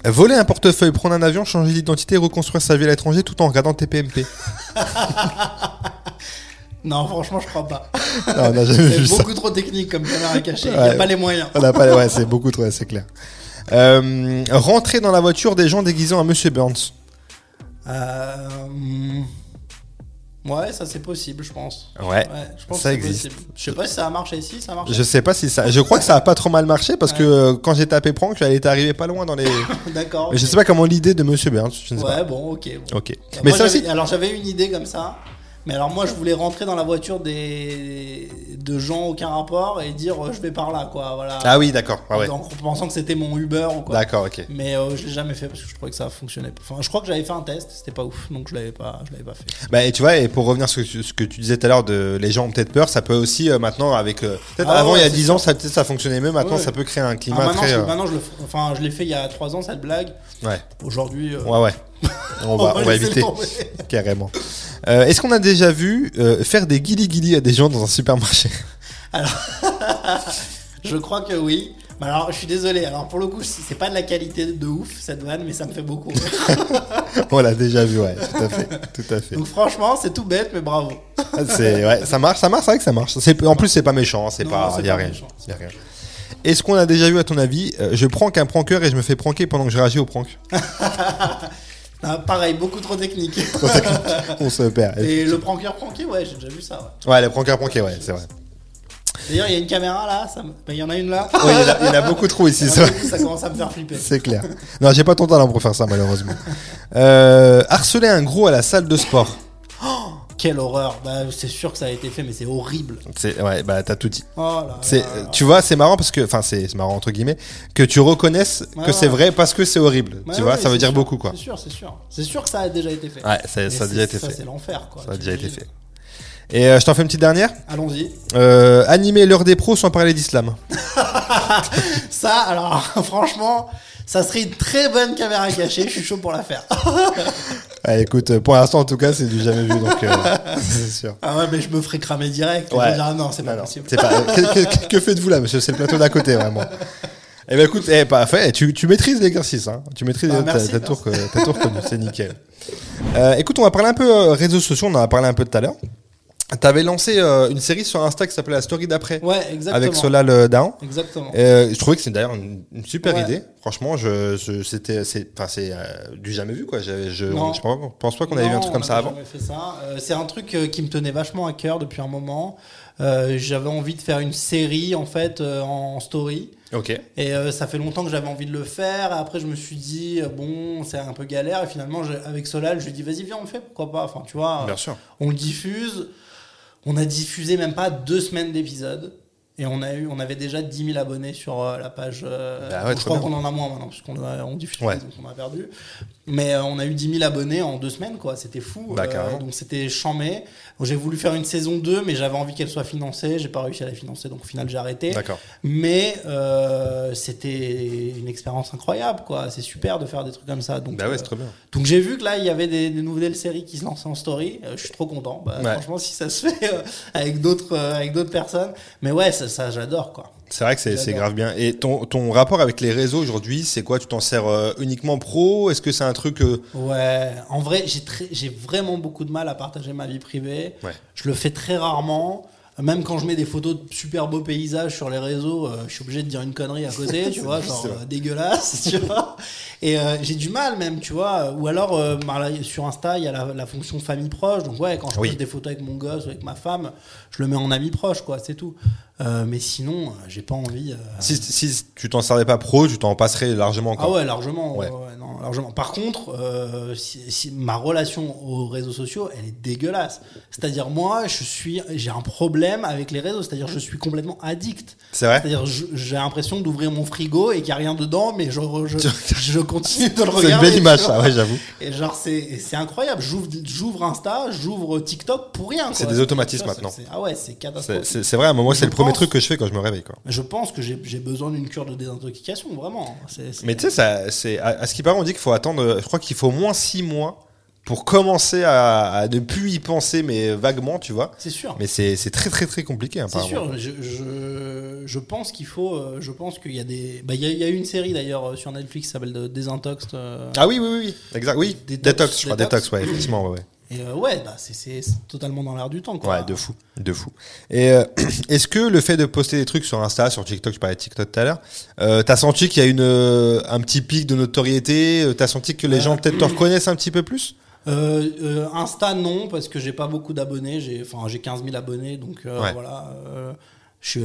voler un portefeuille, prendre un avion, changer d'identité, reconstruire sa vie à l'étranger tout en regardant TPMP Non, franchement, je crois pas. Non, on n'a jamais vu C'est ça. beaucoup trop technique comme caméra cachée. Il n'y a pas les moyens. On n'a pas, ouais, c'est beaucoup trop, c'est clair. Euh, rentrer dans la voiture des gens déguisés en Monsieur Burns. Euh, hmm. Ouais, ça c'est possible, je pense. Ouais. je pense Ça que existe. possible. Je sais pas si ça a marché ici, ça a marché. Je sais pas si ça. Je crois que ça a pas trop mal marché parce que euh, quand j'ai tapé prank, elle était arrivée pas loin dans les. D'accord. Mais je sais pas comment l'idée de Monsieur Burns. Je ne sais Ouais, bon, ok. bon. Ok. Moi, Mais ça aussi. Alors j'avais une idée comme ça. Mais alors moi je voulais rentrer dans la voiture des de gens aucun rapport et dire euh, je vais par là quoi voilà. Ah oui, d'accord. Ah ouais. En pensant que c'était mon Uber ou quoi. D'accord, ok. Mais euh, je l'ai jamais fait parce que je trouvais que ça fonctionnait. pas. Enfin, je crois que j'avais fait un test, c'était pas ouf, donc je l'avais pas, je l'avais pas fait. Bah, et tu vois, et pour revenir sur ce que tu disais tout à l'heure de les gens ont peut-être peur, ça peut aussi euh, maintenant avec. peut-être Ah avant ouais, il y a c'est 10 ans, ça, peut-être ça fonctionnait mieux. Maintenant, Ouais. ça peut créer un Ah, climat maintenant, très. je, maintenant, je le, enfin, je l'ai fait il y a 3 ans cette blague. Ouais, Aujourd'hui, ouais, ouais. On va, on va laisser éviter carrément. Euh, Est-ce qu'on a déjà vu euh, faire des guili guili à des gens dans un supermarché? Je crois que oui. Alors, je suis désolé. Alors, pour le coup, c'est pas de la qualité de ouf cette vanne, mais ça me fait beaucoup. On l'a déjà vu, ouais, tout à fait, tout à fait. Donc, franchement, c'est tout bête, mais bravo. C'est ouais, ça marche, ça marche, c'est vrai que ça marche. En plus c'est pas méchant, hein, c'est pas, c'est y a rien, méchant. y a rien. Est-ce qu'on a déjà vu à ton avis, euh, je prends qu'un pranker et je me fais pranker pendant que je réagis au prank? Ah, pareil, beaucoup trop technique. On se perd. Et le pranker pranké, ouais, j'ai déjà vu ça. ouais. Ouais, les prankers prankés, ouais, c'est vrai. D'ailleurs, il y a une caméra là, ça me- ben, il y en a une là. Oui, il y en a- il y, en a beaucoup trop ici, vrai. ça commence à me faire flipper. C'est clair. Non, j'ai pas ton talent pour faire ça, malheureusement. Euh, harceler un gros à la salle de sport. Quelle horreur. Bah, c'est sûr que ça a été fait, mais c'est horrible. C'est, ouais, bah, t'as tout dit. Oh là C'est, là là. tu vois, c'est marrant parce que, enfin, c'est, marrant entre guillemets, que tu reconnaisses Ouais, que c'est vrai parce que c'est horrible. Tu vois, ça veut dire sûr. beaucoup, quoi. C'est sûr, c'est sûr. C'est sûr que ça a déjà été fait. Ouais, ça, a déjà été ça, fait. c'est l'enfer, quoi. Ça a déjà été fait. Et euh, je t'en fais une petite dernière. Allons-y. Euh, animer l'heure des pros sans parler d'islam. Ça, alors, franchement, ça serait une très bonne caméra cachée. Je suis chaud pour la faire. Ah, écoute, pour l'instant en tout cas, c'est du jamais vu, donc euh, c'est sûr. Ah ouais, mais je me ferais cramer direct. Ouais. Je dire, ah non, c'est pas Non, possible. pas- que, que- que faites-vous là, monsieur? C'est le plateau d'à côté, vraiment. Eh ben écoute, eh, parfait, tu, tu maîtrises l'exercice, hein. tu maîtrises, Bah, merci, tout, reco- t'as tout reconnu, c'est nickel. Euh, écoute, on va parler un peu euh, réseaux sociaux, on en a parlé un peu tout à l'heure. T'avais lancé euh, une série sur Insta qui s'appelait La Story d'après, Ouais, exactement. avec Solal Dahan. Exactement. Euh, je trouvais que c'est d'ailleurs une, une super Ouais. idée. Franchement, je, je- c'était, c'est, enfin, c'est euh, du jamais vu quoi. Je, je, pense, pas qu'on avait vu un truc comme ça avant. fait ça. C'est un truc qui me tenait vachement à cœur depuis un moment. J'avais envie de faire une série en fait en story. Ok. Et ça fait longtemps que j'avais envie de le faire. Et après, je me suis dit, bon, c'est un peu galère. Et finalement, avec Solal, je lui ai dit, vas-y, viens, on le fait, pourquoi pas. Enfin, tu vois, Bien sûr. on le diffuse. On a diffusé même pas deux semaines d'épisode. Et on, a eu, on avait déjà 10 000 abonnés sur euh, la page. euh, Bah ouais, je crois qu'on en a moins maintenant, parce qu'on a- on diffuse, Ouais. donc on a perdu. Mais euh, on a eu 10 000 abonnés en deux semaines, quoi. C'était fou. Bah, carrément. donc c'était chambé. J'ai voulu faire une saison 2, mais j'avais envie qu'elle soit financée. J'ai pas réussi à la financer, donc au final, j'ai arrêté. Mais euh, c'était une expérience incroyable, quoi. C'est super de faire des trucs comme ça. Donc, Bah ouais, euh, c'est très bien. donc j'ai vu que là, il y avait des, des nouvelles séries qui se lançaient en story. Euh, je suis trop content. Bah, Ouais. Franchement, si ça se fait euh, avec d'autres euh, avec d'autres personnes. Mais ouais, ça, ça j'adore, quoi. C'est vrai que c'est, grave bien. Et ton, ton rapport avec les réseaux aujourd'hui, c'est quoi? Tu t'en sers euh, uniquement pro? Est-ce que c'est un truc euh, Ouais, en vrai, j'ai vraiment beaucoup de mal à partager ma vie privée. Ouais. Je le fais très rarement. Même quand je mets des photos de super beaux paysages sur les réseaux, euh, je suis obligé de dire une connerie à côté, tu vois, genre euh, dégueulasse, tu vois. Et euh, j'ai du mal même, tu vois. Ou alors, sur Insta, il y a la, la fonction famille proche. Donc ouais, quand je Oui. poste des photos avec mon gosse ou avec ma femme, je le mets en ami proche, quoi, c'est tout. Mais sinon, j'ai pas envie. si, si tu t'en servais pas pro, tu t'en passerais largement ah encore. ouais, largement. Ouais. non, largement. Par contre, si, si- ma relation aux réseaux sociaux, elle est dégueulasse. C'est-à-dire moi, je suis, j'ai un problème avec les réseaux. C'est-à-dire je suis complètement addict. C'est vrai C'est-à-dire j'ai l'impression d'ouvrir mon frigo et qu'il n'y a rien dedans, mais je, je, je continue de le regarder. C'est une belle image, ça, ouais, j'avoue. Et genre c'est incroyable. J'ouvre Insta, j'ouvre TikTok pour rien. C'est des automatismes vois, maintenant. c'est- Ah ouais, c'est catastrophique. c'est, vrai, à moi, Je c'est le premier truc que je fais quand je me réveille. Quoi. Je pense que j'ai besoin d'une cure de désintoxication, vraiment. Mais tu sais, à ce qui paraît, on dit qu'il faut attendre, je crois qu'il faut au moins 6 mois pour commencer à, à ne plus y penser, mais vaguement, tu vois. c'est sûr. Mais c'est, très, très, très compliqué, C'est sûr, je, je, je pense qu'il faut. euh, Je pense qu'il y a des. Bah, il y, a- il y a eu une série d'ailleurs euh, sur Netflix qui s'appelle de- Désintox. euh, Ah oui, oui, oui, exact, oui. Détox, je crois, détox. ouais, effectivement, ouais, ouais. Et euh, ouais, bah, c'est- totalement dans l'air du temps. Quoi. Ouais, de fou, de fou. Et euh, est-ce que le fait de poster des trucs sur Insta, sur TikTok, je parlais de TikTok tout à l'heure, euh, t'as senti qu'il y a une, un petit pic de notoriété T'as senti que les gens peut-être te reconnaissent un petit peu plus? Euh, euh, Insta non parce que j'ai pas beaucoup d'abonnés, j'ai enfin j'ai 15 000 abonnés donc euh, Ouais. voilà. je,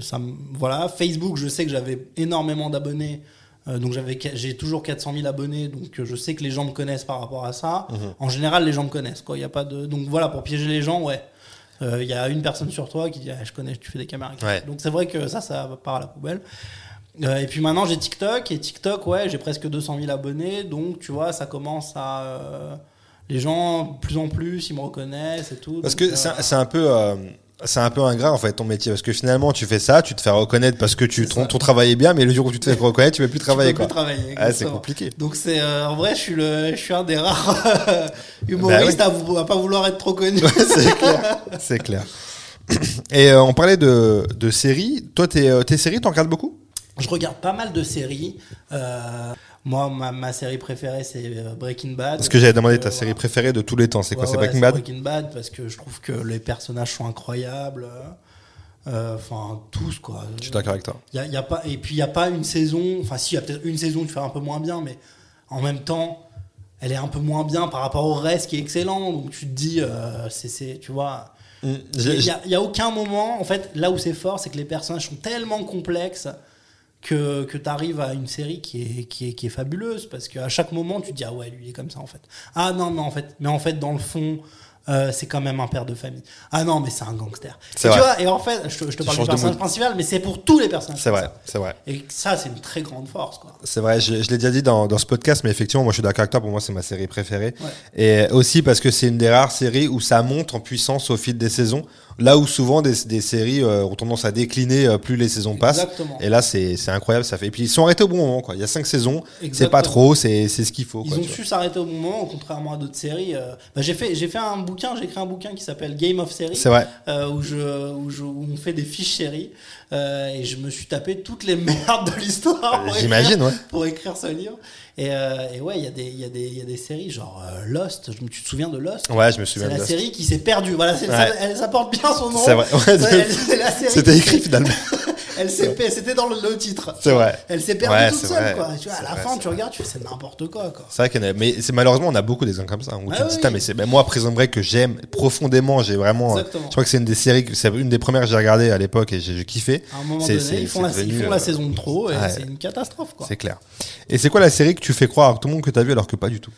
ça me- voilà Facebook je sais que j'avais énormément d'abonnés donc j'avais j'ai toujours 400 000 abonnés donc je sais que les gens me connaissent par rapport à ça. Mhm. En général les gens me connaissent quoi, il y a pas de donc voilà pour piéger les gens ouais. Il y a une personne sur toi qui dit ah, je connais tu fais des caméras Ouais. donc c'est vrai que ça ça part à la poubelle. Euh, et puis maintenant j'ai TikTok et TikTok ouais j'ai presque 200 000 abonnés donc tu vois ça commence à euh, les gens de plus en plus ils me reconnaissent et tout Parce donc, que c'est un peu. euh, c'est un peu ingrat en fait ton métier parce que finalement tu fais ça, tu te fais reconnaître parce que tu, ton, ton travail est bien, mais le jour où tu te fais reconnaître, tu peux plus tu travailler peux quoi. plus travailler, Ah, c'est compliqué. donc c'est euh, en vrai je suis le je suis un des rares humoristes Bah à, vou- à pas vouloir être trop connu c'est clair. C'est clair. Et euh, on parlait de, de séries. Toi, tes, tes séries, t'en regardes beaucoup? Je regarde pas mal de séries euh, moi ma, ma série préférée c'est euh, Breaking Bad Parce que j'avais demandé Euh, ta voilà. série préférée de tous les temps. C'est quoi Ouais, C'est ouais, Breaking Bad Breaking Bad parce que je trouve que les personnages sont incroyables. Euh, Enfin, tous quoi. Je suis d'accord avec toi. Y a, y a pas, et puis il n'y a pas une saison. Enfin, si, il y a peut-être une saison qui fait un peu moins bien, mais en même temps, elle est un peu moins bien par rapport au reste qui est excellent. Donc tu te dis, euh, c'est, tu vois. Mm, Il n'y a aucun moment, en fait, là où c'est fort, c'est que les personnages sont tellement complexes que, que tu arrives à une série qui est, qui, est, qui est fabuleuse. Parce qu'à chaque moment, tu te dis, ah ouais, lui, il est comme ça, en fait. Ah non, mais en fait, mais en fait dans le fond, euh, c'est quand même un père de famille. Ah non, mais c'est un gangster. Tu vrai. vois, et en fait, je te, je te Tu parle du de personnage principal, mais c'est pour tous les personnages. C'est vrai, c'est vrai. Et ça, c'est une très grande force, quoi. C'est vrai, je, je l'ai déjà dit dans, dans ce podcast, mais effectivement, moi je suis d'accord avec toi, pour moi c'est ma série préférée. Ouais. Et aussi parce que c'est une des rares séries où ça monte en puissance au fil des saisons, là où souvent des, des séries euh, ont tendance à décliner euh, plus les saisons passent. Exactement. Et là c'est c'est incroyable, ça fait. Et puis ils sont arrêtés au bon moment, quoi. Il y a cinq saisons, c'est pas trop, c'est c'est ce qu'il faut. Ils quoi, ont su s'arrêter au bon moment, contrairement à d'autres séries. euh, bah, j'ai fait, j'ai fait un bouquin, j'ai écrit un bouquin qui s'appelle Game of Series. C'est vrai. euh, où, je, où, je- où on fait des fiches séries et je me suis tapé toutes les merdes de l'histoire pour, J'imagine, écrire- ouais. pour écrire ce livre. Et, euh, et ouais, il y, a des- il y, a des- il y a des séries genre euh, Lost. Tu te souviens de Lost? Ouais, je me C'est souviens de la Lost. série qui s'est perdue. Voilà, c'est- Ouais. ça, elle, ça porte bien son nom. C'est vrai. Ouais, c'est C'était écrit finalement. Elle s'est pe- c'était dans le, le titre. C'est vrai. Elle s'est perdue Ouais, toute c'est seule, vrai. quoi. Tu vois, à C'est la vrai, fin, c'est tu vrai. regardes, tu fais c'est n'importe quoi, quoi. C'est vrai qu'il y en a, mais c'est malheureusement on a beaucoup des exemples comme ça où tu Ah te dis oui. Putain, mais c'est ben, moi Prison Break que j'aime profondément, j'ai vraiment, euh, Exactement. je crois que c'est une des séries, que- c'est une des premières que j'ai regardé à l'époque et j'ai j'ai kiffé. À un moment C'est- donné, c'est- ils font, c'est la, ils devenu, font euh, saison de trop et ouais. c'est une catastrophe, quoi. C'est clair. Et c'est quoi la série que tu fais croire à tout le monde que t'as vu alors que pas du tout?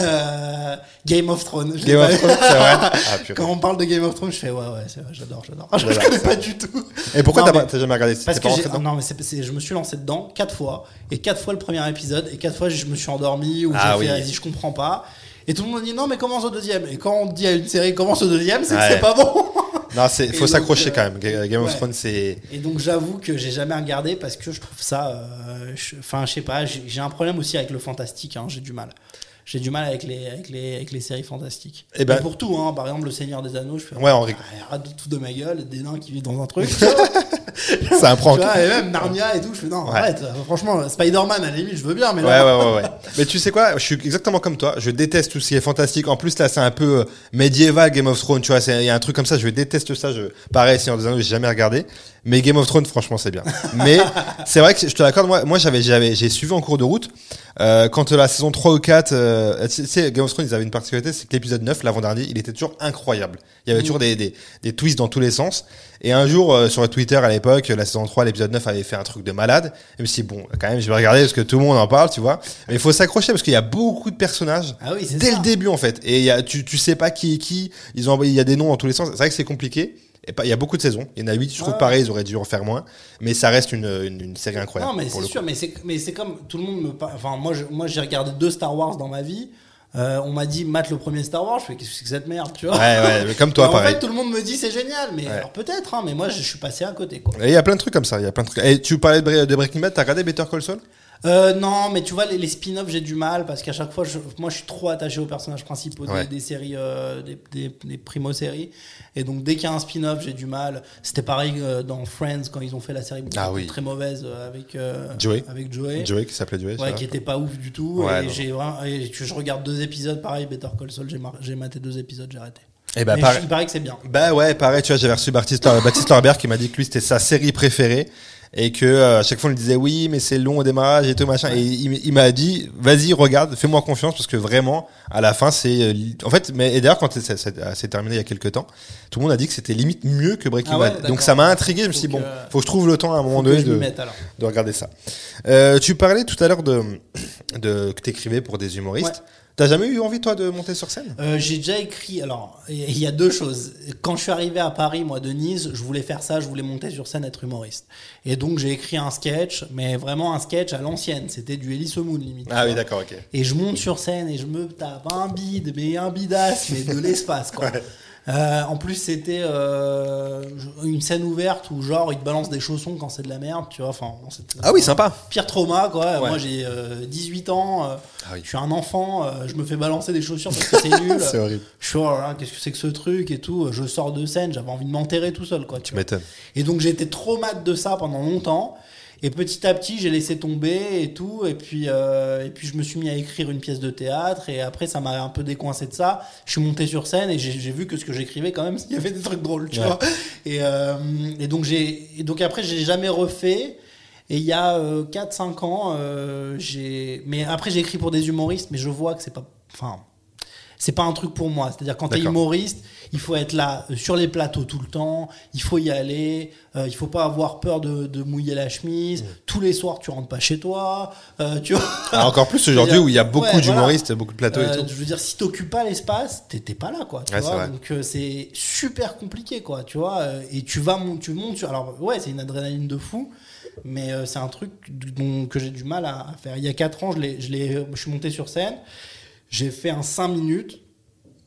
Euh, Game of Thrones. Game of. Thrones, c'est vrai Ah. Quand on parle de Game of Thrones, je fais ouais, ouais, c'est vrai, j'adore, j'adore. Je, Voilà, connais pas du tout. Et pourquoi t'as mais- jamais regardé Parce que pas non, mais je me suis lancé dedans quatre fois et quatre fois le premier épisode et quatre fois je me suis endormi ou Ah j'ai fait oui. vas-y je comprends pas et tout le monde dit non mais commence au deuxième et quand on dit à une série commence au deuxième c'est Ouais. que c'est pas bon. Non, c'est faut s'accrocher euh, quand même. Ga- Game of. Thrones, c'est Et donc j'avoue que j'ai jamais regardé parce que je trouve ça, euh, je- enfin je sais pas, j'ai j'ai un problème aussi avec le fantastique, hein, j'ai du mal. J'ai du mal avec les, avec les, avec les séries fantastiques. Eh ben- Et pour tout, hein, par exemple Le Seigneur des Anneaux, je fais Ouais, Henri. Ah, arrête de tout de ma gueule, des nains qui vivent dans un truc. c'est un prank. Vois, et même Narnia et tout, je fais non, Ouais. arrête, euh, franchement, Spider-Man à la limite, je veux bien, mais Ouais, là, ouais, ouais, ouais. Mais tu sais quoi, je suis exactement comme toi. Je déteste tout ce qui est fantastique. En plus, là, c'est un peu euh, médiéval, Game of Thrones. Tu vois, il y a un truc comme ça. Je déteste ça. Je, pareil, Seigneur des Anneaux, j'ai jamais regardé. Mais Game of Thrones, franchement, c'est bien. Mais c'est vrai que je te l'accorde. Moi, moi, j'avais, j'avais, j'ai suivi en cours de route. Euh, quand la saison 3 ou 4, euh, tu sais, Game of Thrones, ils avaient une particularité, c'est que l'épisode 9, l'avant-dernier, il était toujours incroyable. Il y avait toujours des, des, des twists dans tous les sens. Et un jour, euh, sur Twitter, à l'époque, la saison 3, l'épisode 9 avait fait un truc de malade. Et je me suis dit, bon, quand même, je vais regarder parce que tout le monde en parle, tu vois. Mais il faut s'accrocher parce qu'il y a beaucoup de personnages. Ah oui, c'est Dès ça. le début, en fait. Et y a, tu, tu sais pas qui est qui. Ils ont il y a des noms dans tous les sens. C'est vrai que c'est compliqué. Il y a beaucoup de saisons. Il y en a 8, je trouve Ouais. pareil, ils auraient dû en faire moins. Mais ça reste une, une, une série incroyable. Non, mais c'est sûr, mais c'est, mais c'est comme tout le monde me parle. Enfin, moi, j'ai regardé deux Star Wars dans ma vie. Euh, on m'a dit, mate le premier Star Wars. Je fais, qu'est-ce que c'est que cette merde, tu vois? Coup. Ouais, ouais, mais comme toi, en pareil. fait, tout le monde me dit, c'est génial. Mais alors peut-être, hein, mais moi, je suis passé à côté, quoi. Et il y a plein de trucs comme ça. Il y a plein de trucs. Et tu parlais de Breaking Bad, t'as regardé Better Call Saul? Euh, non, mais tu vois, les, les spin-offs, j'ai du mal parce qu'à chaque fois, je- moi, je suis trop attaché aux personnages principaux des- Ouais. des, séries, euh, des, des, des primo-séries. Et donc, dès qu'il y a un spin-off, j'ai du mal. C'était pareil euh, dans Friends quand ils ont fait la série Ah oui. très mauvaise euh, avec, Joey. avec Joey. Joey, qui s'appelait Joey. Ouais, qui était pas ouf du tout. Ouais, et j'ai et je regarde deux épisodes, pareil, Better Call Saul, j'ai mar- j'ai maté deux épisodes, j'ai arrêté. Et bah, Mais pareil- il paraît que c'est bien. Bah ouais, pareil, tu vois, j'avais reçu Baptiste, Baptiste qui m'a dit que lui c'était sa série préférée et que euh, à chaque fois on lui disait oui, mais c'est long au démarrage et tout machin. Et il, m'a dit, vas-y, regarde, fais-moi confiance parce que vraiment, à la fin, c'est, euh, en fait, mais et d'ailleurs quand c'est- c'est c'est terminé il y a quelques temps, tout le monde a dit que c'était limite mieux que Breaking Ah ouais, Bad. Donc ça m'a intrigué. Je me suis dit bon, faut que je trouve le temps à un moment donné de, de regarder ça. Euh, tu parlais tout à l'heure de, de que t'écrivais pour des humoristes. Ouais. T'as jamais eu envie toi de monter sur scène? Euh, j'ai déjà écrit. Alors, il y a deux choses. Quand je suis arrivé à Paris, moi, de Nice, je voulais faire ça. Je voulais monter sur scène, être humoriste. Et donc, j'ai écrit un sketch, mais vraiment un sketch à l'ancienne. C'était du Elise Moon, limite. Ah oui, d'accord, ok. Et je monte sur scène et je me tape un bide, mais un bidasse, mais de l'espace, quoi. Euh, en plus, c'était euh, une scène ouverte où, genre, ils te balancent des chaussons quand c'est de la merde, tu vois. Enfin, Ah oui, sympa. Pire trauma, quoi. Ouais. Moi, j'ai euh, 18 ans, euh, Ah oui. je suis un enfant, euh, je me fais balancer des chaussures parce que c'est nul. C'est horrible. Je suis, oh qu'est-ce que c'est que ce truc et tout. Je sors de scène, j'avais envie de m'enterrer tout seul, quoi. Tu Tu vois. m'étonnes. Et donc j'ai été traumatisé de ça pendant longtemps. Et petit à petit, j'ai laissé tomber et tout. Et puis, euh, et puis je me suis mis à écrire une pièce de théâtre. Et après, ça m'a un peu décoincé de ça. Je suis monté sur scène et j'ai vu que ce que j'écrivais, quand même, il y avait des trucs drôles, tu Ouais. vois. Et, euh, et donc j'ai, et donc après, j'ai jamais refait. Et il y a 4-5 ans, euh, j'ai. Mais après, j'ai écrit pour des humoristes, mais je vois que c'est pas. Enfin. C'est pas un truc pour moi. C'est-à-dire, quand t'es D'accord. humoriste, il faut être là euh, sur les plateaux tout le temps. Il faut y aller. euh, il faut pas avoir peur de, de mouiller la chemise. Mmh. Tous les soirs, tu rentres pas chez toi. euh, tu vois. Ah, encore plus aujourd'hui où il y a beaucoup Ouais, voilà. d'humoristes, beaucoup de plateaux et Euh, tout. Je veux dire, si t'occupes pas l'espace, t'es t'es pas là, quoi. Tu Ouais, vois. Donc c'est super compliqué, quoi. Tu vois. Et tu vas, tu montes sur. Alors ouais, c'est une adrénaline de fou, mais c'est un truc dont, que j'ai du mal à, faire. Il y a 4 ans, je l'ai, je je suis monté sur scène. J'ai fait un 5 minutes.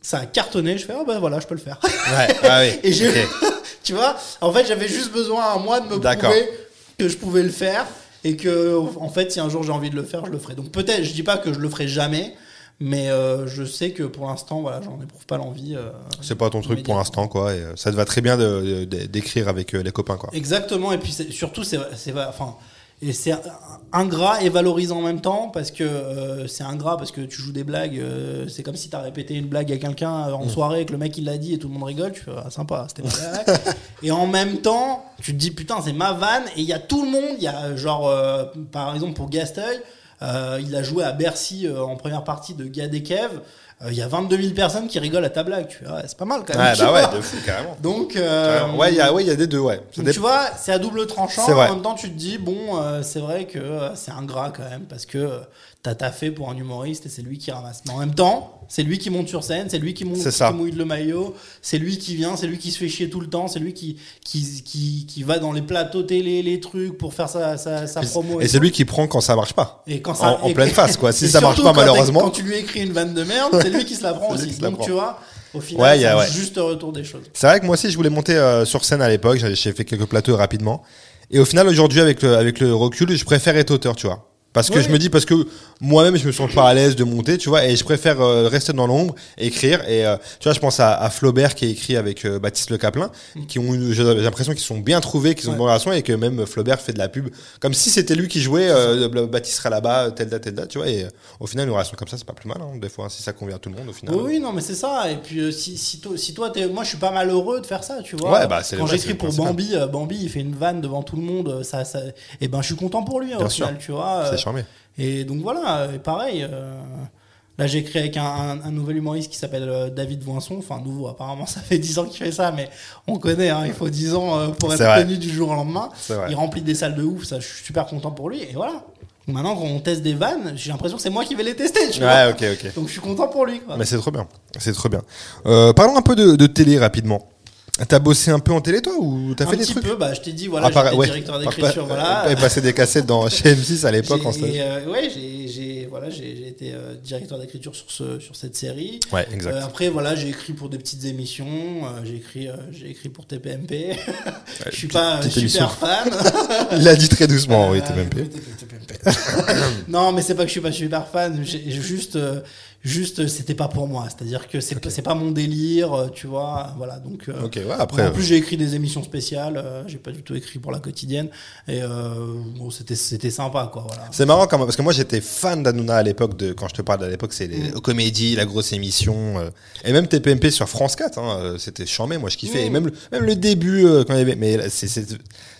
Ça a cartonné. Je fais, oh ben voilà, je peux le faire. Ouais, ah oui. Et j'ai, ok. tu vois, en fait, j'avais juste besoin un mois de me prouver que je pouvais le faire et que, en fait, si un jour j'ai envie de le faire, je le ferai. Donc peut-être, je dis pas que je le ferai jamais, mais euh, je sais que pour l'instant, voilà, j'en éprouve pas l'envie. euh, C'est pas ton truc pour l'instant, quoi. Et euh, ça te va très bien d'écrire avec euh, les copains, quoi. Exactement, et puis surtout, c'est, c'est, enfin, et c'est ingrat et valorisant en même temps parce que euh, c'est ingrat parce que tu joues des blagues. euh, c'est comme si tu as répété une blague à quelqu'un euh, en soirée que le mec il l'a dit et tout le monde rigole. Tu fais ah, sympa, c'était. Et en même temps, tu te dis putain, c'est ma vanne et il y a tout le monde. Il y a genre, euh, par exemple, pour Gasteuil, il a joué à Bercy en première partie de Gad Kev. Euh, Il y a 22 000 personnes qui rigolent à ta blague. Tu ouais, c'est pas mal quand même. Ouais, bah vois. ouais, de fou, carrément. Donc, euh, Carrément. Ouais, il y a, ouais, il y a des deux, ouais. Donc, tu vois, c'est à double tranchant. C'est vrai. En même temps, tu te dis, bon, euh, c'est vrai que euh, c'est ingrat quand même, parce que euh, t'as taffé pour un humoriste et c'est lui qui ramasse. Mais en même temps, c'est lui qui monte sur scène, c'est lui qui, monte, qui mouille le maillot, c'est lui qui vient, c'est lui qui se fait chier tout le temps, c'est lui qui, qui, qui, qui va dans les plateaux télé, les trucs, pour faire sa, sa, sa promo. Et c'est lui qui prend quand ça marche pas. Et quand ça, en- pleine face, quoi. Si ça marche pas, quand malheureusement. Quand tu lui écris une vanne de merde, c'est lui qui se la prend aussi. Donc prend. tu vois, au final, c'est ouais. juste retour des choses. C'est vrai que moi aussi, je voulais monter euh, sur scène à l'époque. J'avais j'ai fait quelques plateaux rapidement. Et au final, aujourd'hui, avec le, avec le recul, je préfère être auteur, tu vois. Parce que Ouais. je me dis, parce que moi-même, je me sens pas à l'aise de monter, tu vois, et je préfère euh, rester dans l'ombre, écrire. Et euh, tu vois, je pense à, à Flaubert qui a écrit avec euh, Baptiste Le Caplin, qui ont j'ai l'impression qu'ils sont bien trouvés, qu'ils ont une Ouais. bonne relation, et que même Flaubert fait de la pub, comme si c'était lui qui jouait, Baptiste serait là-bas, telle date, telle date, tu vois. Et au final, une relation comme ça, c'est pas plus mal, hein, des fois, si ça convient à tout le monde, au final. Oui, oui, non, mais c'est ça. Et puis, si, si, toi, si toi, t'es- moi, je suis pas mal heureux de faire ça, tu vois. Ouais, bah, c'est- Quand j'écris pour. Bambi, Bambi, il fait une vanne devant tout le monde, ça, ça, et ben, je suis content pour lui, hein, au sûr. final, tu vois. Et donc voilà, et pareil. euh, Là, j'ai écrit avec un, un- un nouvel humoriste qui s'appelle euh, David Voinson. Enfin, nouveau, apparemment, ça fait 10 ans qu'il fait ça, mais on connaît, hein, il faut 10 ans euh, pour être connu du jour au lendemain. Il remplit des salles de ouf, ça, je suis super content pour lui. Et voilà. Maintenant, quand on teste des vannes, j'ai l'impression que c'est moi qui vais les tester, tu vois. Ouais, ok, ok. Donc, je suis content pour lui, quoi. Mais c'est trop bien. C'est trop bien. Euh, parlons un peu de, de télé rapidement. T'as bossé un peu en télé toi ou t'as un fait des petit trucs peu, bah, je t'ai dit, voilà, j'étais ouais. directeur d'écriture, voilà. Passé des cassettes dans, chez M6 à l'époque en euh, ouais, j'ai, voilà, été euh, directeur d'écriture sur, ce, sur cette série. Ouais, exact. Euh, après, voilà, j'ai écrit pour des petites émissions. j'ai, écrit, j'ai écrit pour TPMP. je suis pas super émission. fan. Il a dit très doucement, oui, TPMP. non, mais c'est pas que je suis pas super fan. Juste, Juste, c'était pas pour moi. C'est-à-dire que c'est pas mon délire, euh, tu vois. Voilà. Donc. euh, ouais, après. en plus, j'ai écrit des émissions spéciales. euh, j'ai pas du tout écrit pour la quotidienne. Et euh, bon, c'était c'était sympa, quoi. Voilà. C'est marrant quand même, parce que moi j'étais fan d'Anouna à l'époque, de, quand je te parle à l'époque, c'est les Mm. comédies, la grosse émission, euh, et même TPMP sur France 4, hein, euh, c'était charmé, moi je kiffais, Mm. et même, le- même le début, euh, quand il y avait, mais c'est,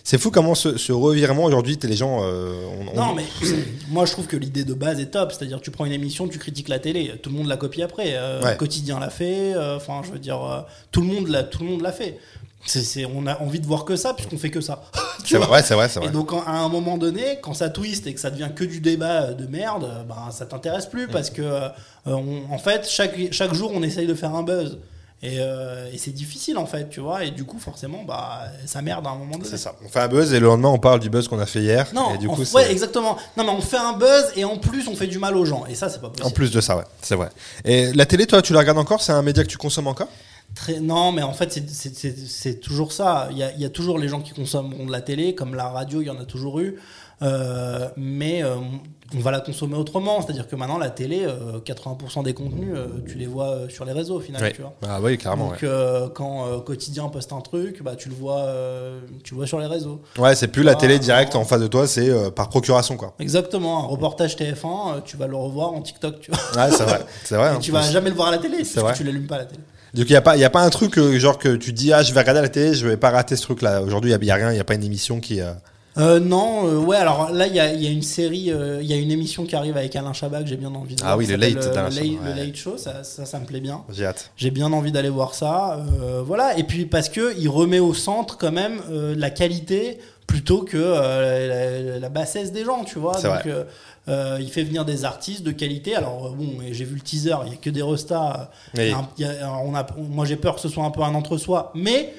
c'est, fou comment ce, ce revirement aujourd'hui, les gens, euh, on- on- Non, mais moi je trouve que l'idée de base est top. C'est-à-dire, tu prends une émission, tu critiques la télé. Tout le monde l'a copie après. Euh, Ouais. Le quotidien l'a fait. euh, Enfin, je veux dire, euh, tout le monde l'a, tout le monde l'a fait. C'est, c'est- on a envie de voir que ça puisqu'on fait que ça. Tu c'est vois vrai, ouais, c'est vrai, c'est vrai. Et donc, à un moment donné, quand ça twist et que ça devient que du débat euh, de merde, euh, ben, ça t'intéresse plus Mm. parce que, euh, on- en fait, chaque, chaque jour, on essaye de faire un buzz. Et, euh, et c'est difficile, en fait, tu vois. Et du coup, forcément, bah, ça merde à un moment donné. C'est ça. On fait un buzz et le lendemain on parle du buzz qu'on a fait hier. Non, et du on- coup, ouais, exactement. Non, mais on fait un buzz et en plus, on fait du mal aux gens. Et ça, c'est pas en possible. plus de ça, ouais, c'est vrai. Et la télé, toi, tu la regardes encore? C'est un média que tu consommes encore? Très- non, mais en fait, c'est- toujours ça. Il y, a, il y a toujours les gens qui consommeront de la télé, comme la radio, il y en a toujours eu. Euh, mais euh, on va la consommer autrement. C'est-à-dire que maintenant, la télé, euh, 80% des contenus, euh, tu les vois euh, sur les réseaux au final. Ouais. Tu vois. Ah oui, carrément. Donc, euh, quand euh, Quotidien poste un truc, bah, tu, le vois, euh, tu le vois sur les réseaux. Ouais, c'est plus la télé directe en face de toi, c'est euh, par procuration, quoi. Exactement. Un reportage TF1, euh, tu vas le revoir en TikTok. Tu vois. Ouais, c'est vrai. C'est vrai. En tu vas jamais le voir à la télé parce vrai. que tu l'allumes pas à la télé. Donc il y a pas y a pas un truc euh, genre que tu dis ah je vais regarder la télé je vais pas rater ce truc là aujourd'hui il y, a- a rien il y a pas une émission qui euh, non, euh, ouais, alors là, il y a, il y a une série, euh, il y a une émission qui arrive avec Alain Chabat que j'ai bien envie de Ah voir. oui, qui le Late euh, le, Late- le ouais. Late Show, ça, ça, ça me plaît bien. j'ai hâte J'ai bien envie d'aller voir ça. euh, voilà, et puis parce que il remet au centre quand même euh, la qualité plutôt que euh, la, la bassesse des gens, tu vois. Donc, vrai. euh, euh, il fait venir des artistes de qualité. Alors bon, j'ai vu le teaser, il y a que des restas. Oui. Il y a- on a, moi j'ai peur que ce soit un peu un entre-soi, mais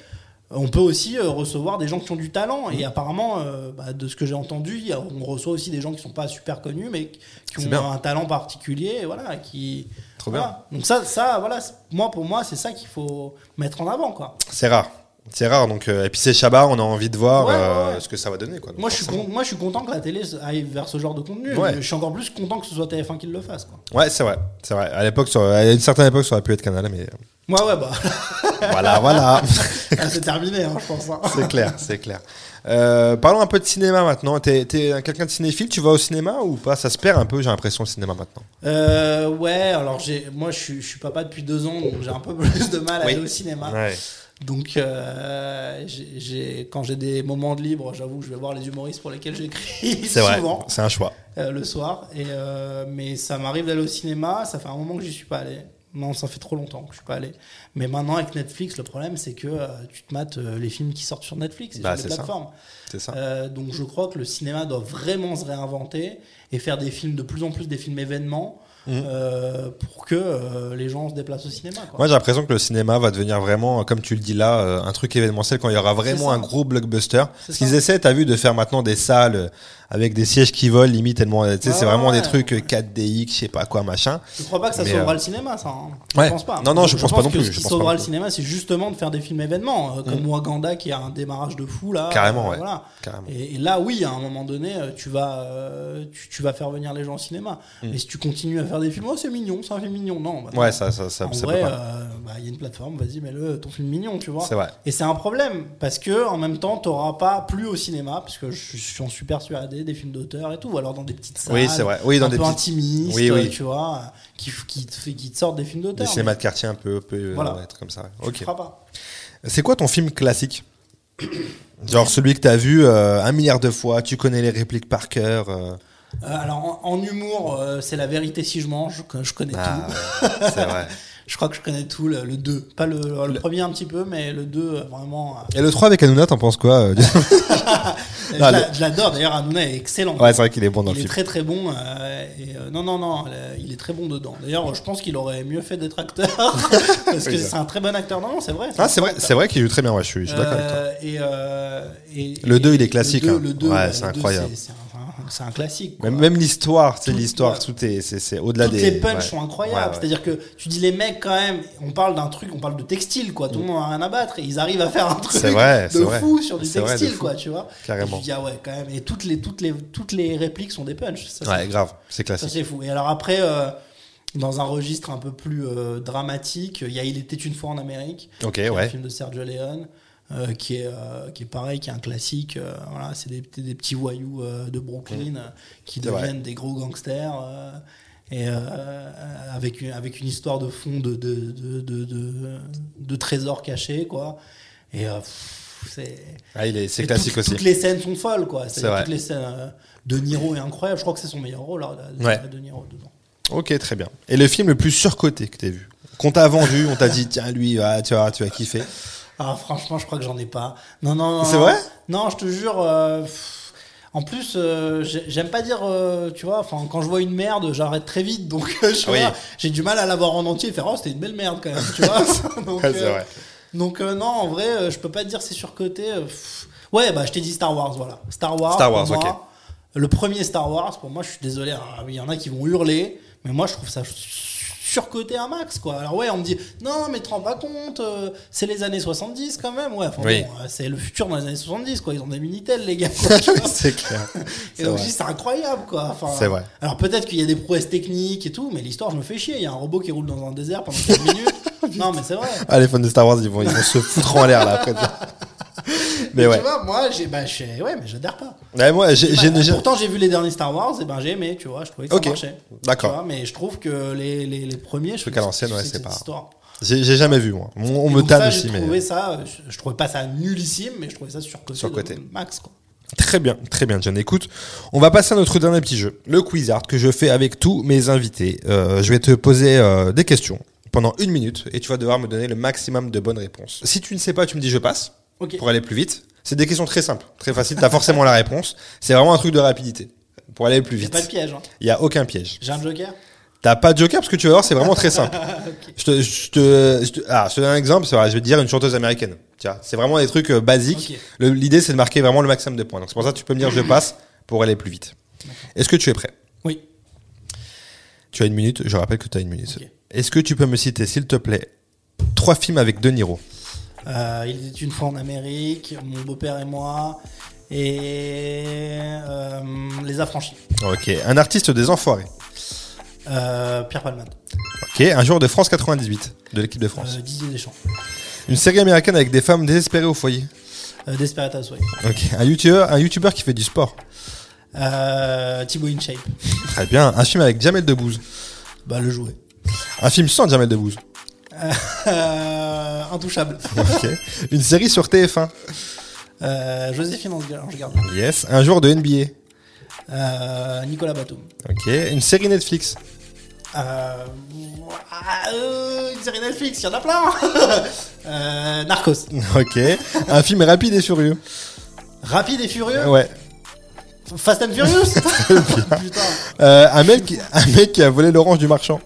on peut aussi euh, recevoir des gens qui ont du talent. Et apparemment, euh, bah, de ce que j'ai entendu, on reçoit aussi des gens qui sont pas super connus, mais qui ont bien. un talent particulier, et voilà, qui. Trop voilà. Donc ça, ça, voilà, moi pour moi, c'est ça qu'il faut mettre en avant, quoi. c'est rare c'est rare donc euh, et puis c'est Chabat on a envie de voir Ouais, ouais, euh, ouais. ce que ça va donner quoi Donc, Moi je, suis moi, je suis content que la télé aille vers ce genre de contenu. Je suis encore plus content que ce soit TF1 qui le fasse, quoi. ouais c'est vrai c'est vrai à l'époque à une certaine époque ça aurait pu être Canal mais Ouais, ouais, bah, voilà voilà c'est terminé, hein, je pense. hein. c'est clair c'est clair Euh, parlons un peu de cinéma maintenant t'es t'es quelqu'un de cinéphile tu vas au cinéma ou pas? Ça se perd un peu j'ai l'impression le cinéma maintenant Euh, ouais, alors j'ai, moi je suis, je suis papa depuis deux ans, donc j'ai un peu plus de mal à Oui. aller au cinéma. ouais Donc, euh, j'ai, j'ai- quand j'ai des moments de libre, j'avoue, je vais voir les humoristes pour lesquels j'écris c'est vrai souvent c'est un choix euh, le soir. Et, euh, mais ça m'arrive d'aller au cinéma. Ça fait un moment que j'y suis pas allé. Non, ça fait trop longtemps que je suis pas allé. Mais maintenant avec Netflix, le problème c'est que euh, tu te mates euh, les films qui sortent sur Netflix et Bah, sur les plateformes. c'est ça Euh, donc je crois que le cinéma doit vraiment se réinventer et faire des films de plus en plus des films événements euh, pour que les gens se déplacent au cinéma. Quoi. Moi, j'ai l'impression que le cinéma va devenir vraiment, comme tu le dis là, un truc événementiel quand il y aura vraiment un gros blockbuster. Parce qu'ils essaient, t'as vu, de faire maintenant des salles avec des sièges qui volent, limite tellement, tu sais, Ouais, c'est vraiment ouais. des trucs euh, 4DX, je sais pas quoi, machin. Je crois pas que ça Mais, sauvera euh, le cinéma, ça. hein. Ouais. Je pense pas. Non, non, je pense pas non plus, Ce je qui pense sauvera le cinéma, c'est justement de faire des films événements, euh, comme Mhm. Waganda qui a un démarrage de fou là. Carrément, euh, ouais. Voilà. Carrément. Et, et là, oui, à un moment donné, euh, tu vas, euh, tu, tu vas faire venir les gens au cinéma. Mhm. Mais si tu continues à faire des films, oh, c'est mignon, c'est un film mignon. Non, bah, Ouais, ça, ça, ça, en ça vrai, euh, bah, il y a une plateforme, vas-y, mets-le, ton film mignon, tu vois. Vrai. Et c'est un problème parce que en même temps, t'auras pas plus au cinéma, parce que je suis- j'en suis persuadé des films d'auteur et tout, ou alors dans des petites salles, Oui, c'est vrai. Oui, dans un des peu petits, intimistes, Oui, oui. euh, tu vois, qui, qui, qui te sortent des films des d'auteur. cinémas de quartier un peu, peu Voilà. être comme ça. tu Ok. pas. C'est quoi ton film classique? Genre celui que t'as vu euh, un milliard de fois, tu connais les répliques par cœur. euh. Euh, alors en, en humour, euh, c'est la vérité si je mange, que je connais Ah, tout. c'est vrai. Je crois que je connais tout, le, 2. Pas le, le premier un petit peu, mais le 2, euh, vraiment. euh, Et le 3 avec Hanouna, t'en penses quoi euh, je Non, l'a- je l'adore, d'ailleurs, Hanouna est excellent. Ouais, c'est vrai qu'il est bon dans il le est film. très très bon. euh, et, euh, non, non, non, il est très bon dedans. D'ailleurs, je pense qu'il aurait mieux fait d'être acteur. parce que Oui, c'est un très bon acteur. Non, c'est vrai. Ah, c'est vrai, c'est vrai qu'il joue très bien, ouais, je suis, je suis d'accord avec toi. Et, et- Le et- deux, il est classique, Le hein. 2, le deux, Ouais, c'est incroyable. un, c'est un classique. quoi. Même, même l'histoire, c'est l'histoire, tout est, c'est, c'est au-delà des. les punchs ouais. sont incroyables. Ouais, ouais. C'est-à-dire que tu dis les mecs quand même, on parle d'un truc, on parle de textile quoi. Tout le monde a rien à battre et ils arrivent à faire un truc Mm. C'est vrai, de c'est vrai. fou sur du textile fou. quoi, tu vois. Carrément. Et tu dis ah ouais quand même. Et toutes les toutes les toutes les répliques sont des punchs. Ça, c'est- Ouais, grave, c'est ça classique. c'est fou. Et alors après. euh, dans un registre un peu plus euh, dramatique. Il y a Il était une fois en Amérique, Ok, qui est un film de Sergio Leone. Euh, qui est euh, qui est pareil qui est un classique euh, voilà c'est des, des petits voyous de Brooklyn euh, qui vrai. deviennent des gros gangsters et avec une, avec une histoire de fond de de, de, de, trésors cachés quoi et c'est Ah, c'est classique aussi. toutes les scènes sont folles quoi C'est toutes les scènes de Niro est incroyable je crois que c'est son meilleur rôle là, de, Ouais. de Niro dedans Ok, très bien. Et le film le plus surcoté que t'as vu? Qu'on t'a vendu, on t'a dit, tiens, lui, ah, tu vas, tu vas kiffer. Ah, franchement, je crois que j'en ai pas. Non, non, non. C'est vrai? Non, je te jure. euh, pff, en plus, euh, j'ai- j'aime pas dire, euh, tu vois, enfin, quand je vois une merde, j'arrête très vite. Donc, Oui. j'ai du mal à la voir en entier et faire, oh, c'était une belle merde quand même, tu vois. donc, vrai. non, en vrai, je peux pas te dire c'est surcoté. pff. ouais, bah, je t'ai dit Star Wars, voilà. Star Wars. Star Wars, moi, ok. Le premier Star Wars, pour moi, je suis désolé. hein, Il y en a qui vont hurler, mais moi, je trouve ça surcoté un max quoi alors ouais on me dit non mais te rends pas compte euh, c'est les années 70 quand même ouais enfin, Oui. bon, euh, c'est le futur dans les années 70 quoi ils ont des minitel les gars c'est clair. et C'est donc vrai. je dis c'est incroyable quoi enfin, C'est vrai. alors peut-être qu'il y a des prouesses techniques et tout mais l'histoire je me fais chier il y a un robot qui roule dans un désert pendant 15 minutes non mais c'est vrai Ah, les fans de Star Wars, ils vont, ils vont se foutre en l'air là après. Mais ouais. tu vois moi j'ai bah, je- ouais mais j'adhère pas Ouais, moi, j'ai, j'ai, Bah, j'ai- pourtant j'ai vu les derniers Star Wars et ben j'ai aimé tu vois je trouvais que Ok. ça marchait D'accord. Mais je trouve que les, les, les premiers je trouve à que l'ancienne, ouais, c'est pas- histoire. j'ai, jamais vu, moi. On, me ça, aussi, mais. trouvé ça, je, je trouvais pas ça nullissime, mais je trouvais ça surcoté. Surcoté. Max, quoi. Très bien, très bien, John. Écoute, on va passer à notre dernier petit jeu, le Quizard, que je fais avec tous mes invités. Euh, je vais te poser euh, des questions pendant une minute et tu vas devoir me donner le maximum de bonnes réponses. Si tu ne sais pas, tu me dis je passe Pour aller plus vite. C'est des questions très simples, très faciles. T'as forcément la réponse. C'est vraiment un truc de rapidité pour aller plus Y a vite. pas de piège. Hein. Il y a aucun piège. J'ai un joker? T'as pas de joker? Parce que tu vas voir, c'est vraiment très simple. Je te, je te, je te- ah, je te donne un exemple. je vais te dire une chanteuse américaine. C'est vraiment des trucs euh, basiques. L'idée, c'est de marquer vraiment le maximum de points. Donc c'est pour ça que tu peux me dire je passe pour aller plus vite. Est-ce que tu es prêt? Oui. Tu as une minute. Je rappelle que tu as une minute. Est-ce que tu peux me citer, s'il te plaît, trois films avec De Niro? Euh, il était une fois en Amérique, mon beau-père et moi, et euh, Les Affranchis. Ok. Un artiste des Enfoirés. Euh, Pierre Palmade. Ok. Un joueur de France 98 de l'équipe de France. Euh, Didier Deschamps. Une série américaine avec des femmes désespérées au foyer. Euh, Desperate Housewives. Ok. Un youtubeur, un youtubeur qui fait du sport. Euh, Thibaut InShape. Très bien. Un film avec Jamel Debbouze. Bah, le jouet. Un film sans Jamel Debbouze. Euh, intouchable. Ok. Une série sur TF1. Euh, Joséphine Ange Gardien. Yes. Un joueur de NBA. Euh, Nicolas Batum. Ok. Une série Netflix. Euh, ah, euh, une série Netflix, il y en a plein. euh, Narcos. Ok. Un film rapide et furieux. Rapide et furieux. Ouais. Fast and Furious. Putain. Euh, un mec, qui- un mec qui a volé l'orange du marchand.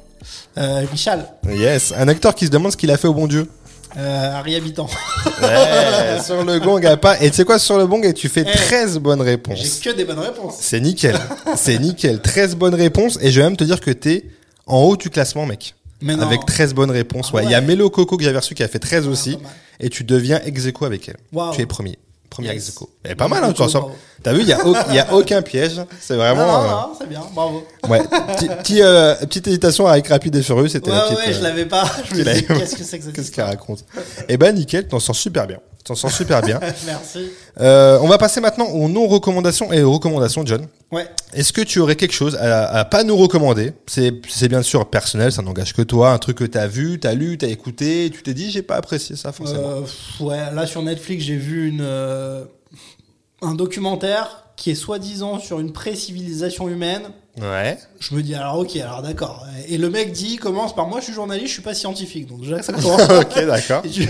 Euh, Michal. Yes. Un acteur qui se demande ce qu'il a fait au bon Dieu. Euh, Harry Habitant. Ouais. sur le gong, à pas. Et tu sais quoi, sur le bong, et tu fais Eh. 13 bonnes J'ai réponses. que des bonnes réponses. C'est nickel. C'est nickel. 13 bonnes réponses. Et je vais même te dire que t'es en haut du classement, mec. Mais. Avec 13 bonnes réponses. Ah Ouais. Il y a. Mélo Coco que j'avais reçu qui a fait 13 Ah, aussi. Et tu deviens ex aequo avec elle. Tu es premier. Premier Yes. ex pas mal, hein, tu t'en Bravo. sors. T'as vu, il y a, au- aucun piège. C'est vraiment. non, non, euh, c'est bien, bravo. Ouais. Petit- euh, petite hésitation avec Rapide et Furieux, c'était Ouais, petite. ouais, je euh, l'avais pas. Je me disais, qu'est-ce que c'est que cette Qu'est-ce qu'elle raconte? Eh ben nickel, t'en sors super bien. T'en sors super bien. Merci. Euh, on va passer maintenant aux non-recommandations et aux recommandations, John. Ouais. Est-ce que tu aurais quelque chose à, à pas nous recommander? C'est bien sûr personnel, ça n'engage que toi. Un truc que t'as vu, t'as lu, t'as écouté, tu t'es dit j'ai pas apprécié ça forcément. Euh, ouais, là sur Netflix, j'ai vu une, euh, un documentaire qui est soi-disant sur une pré-civilisation humaine. Ouais. Je me dis alors ok, alors d'accord. Et le mec dit commence par moi, je suis journaliste, je suis pas scientifique, donc déjà ça commence. ok, d'accord. Et, tu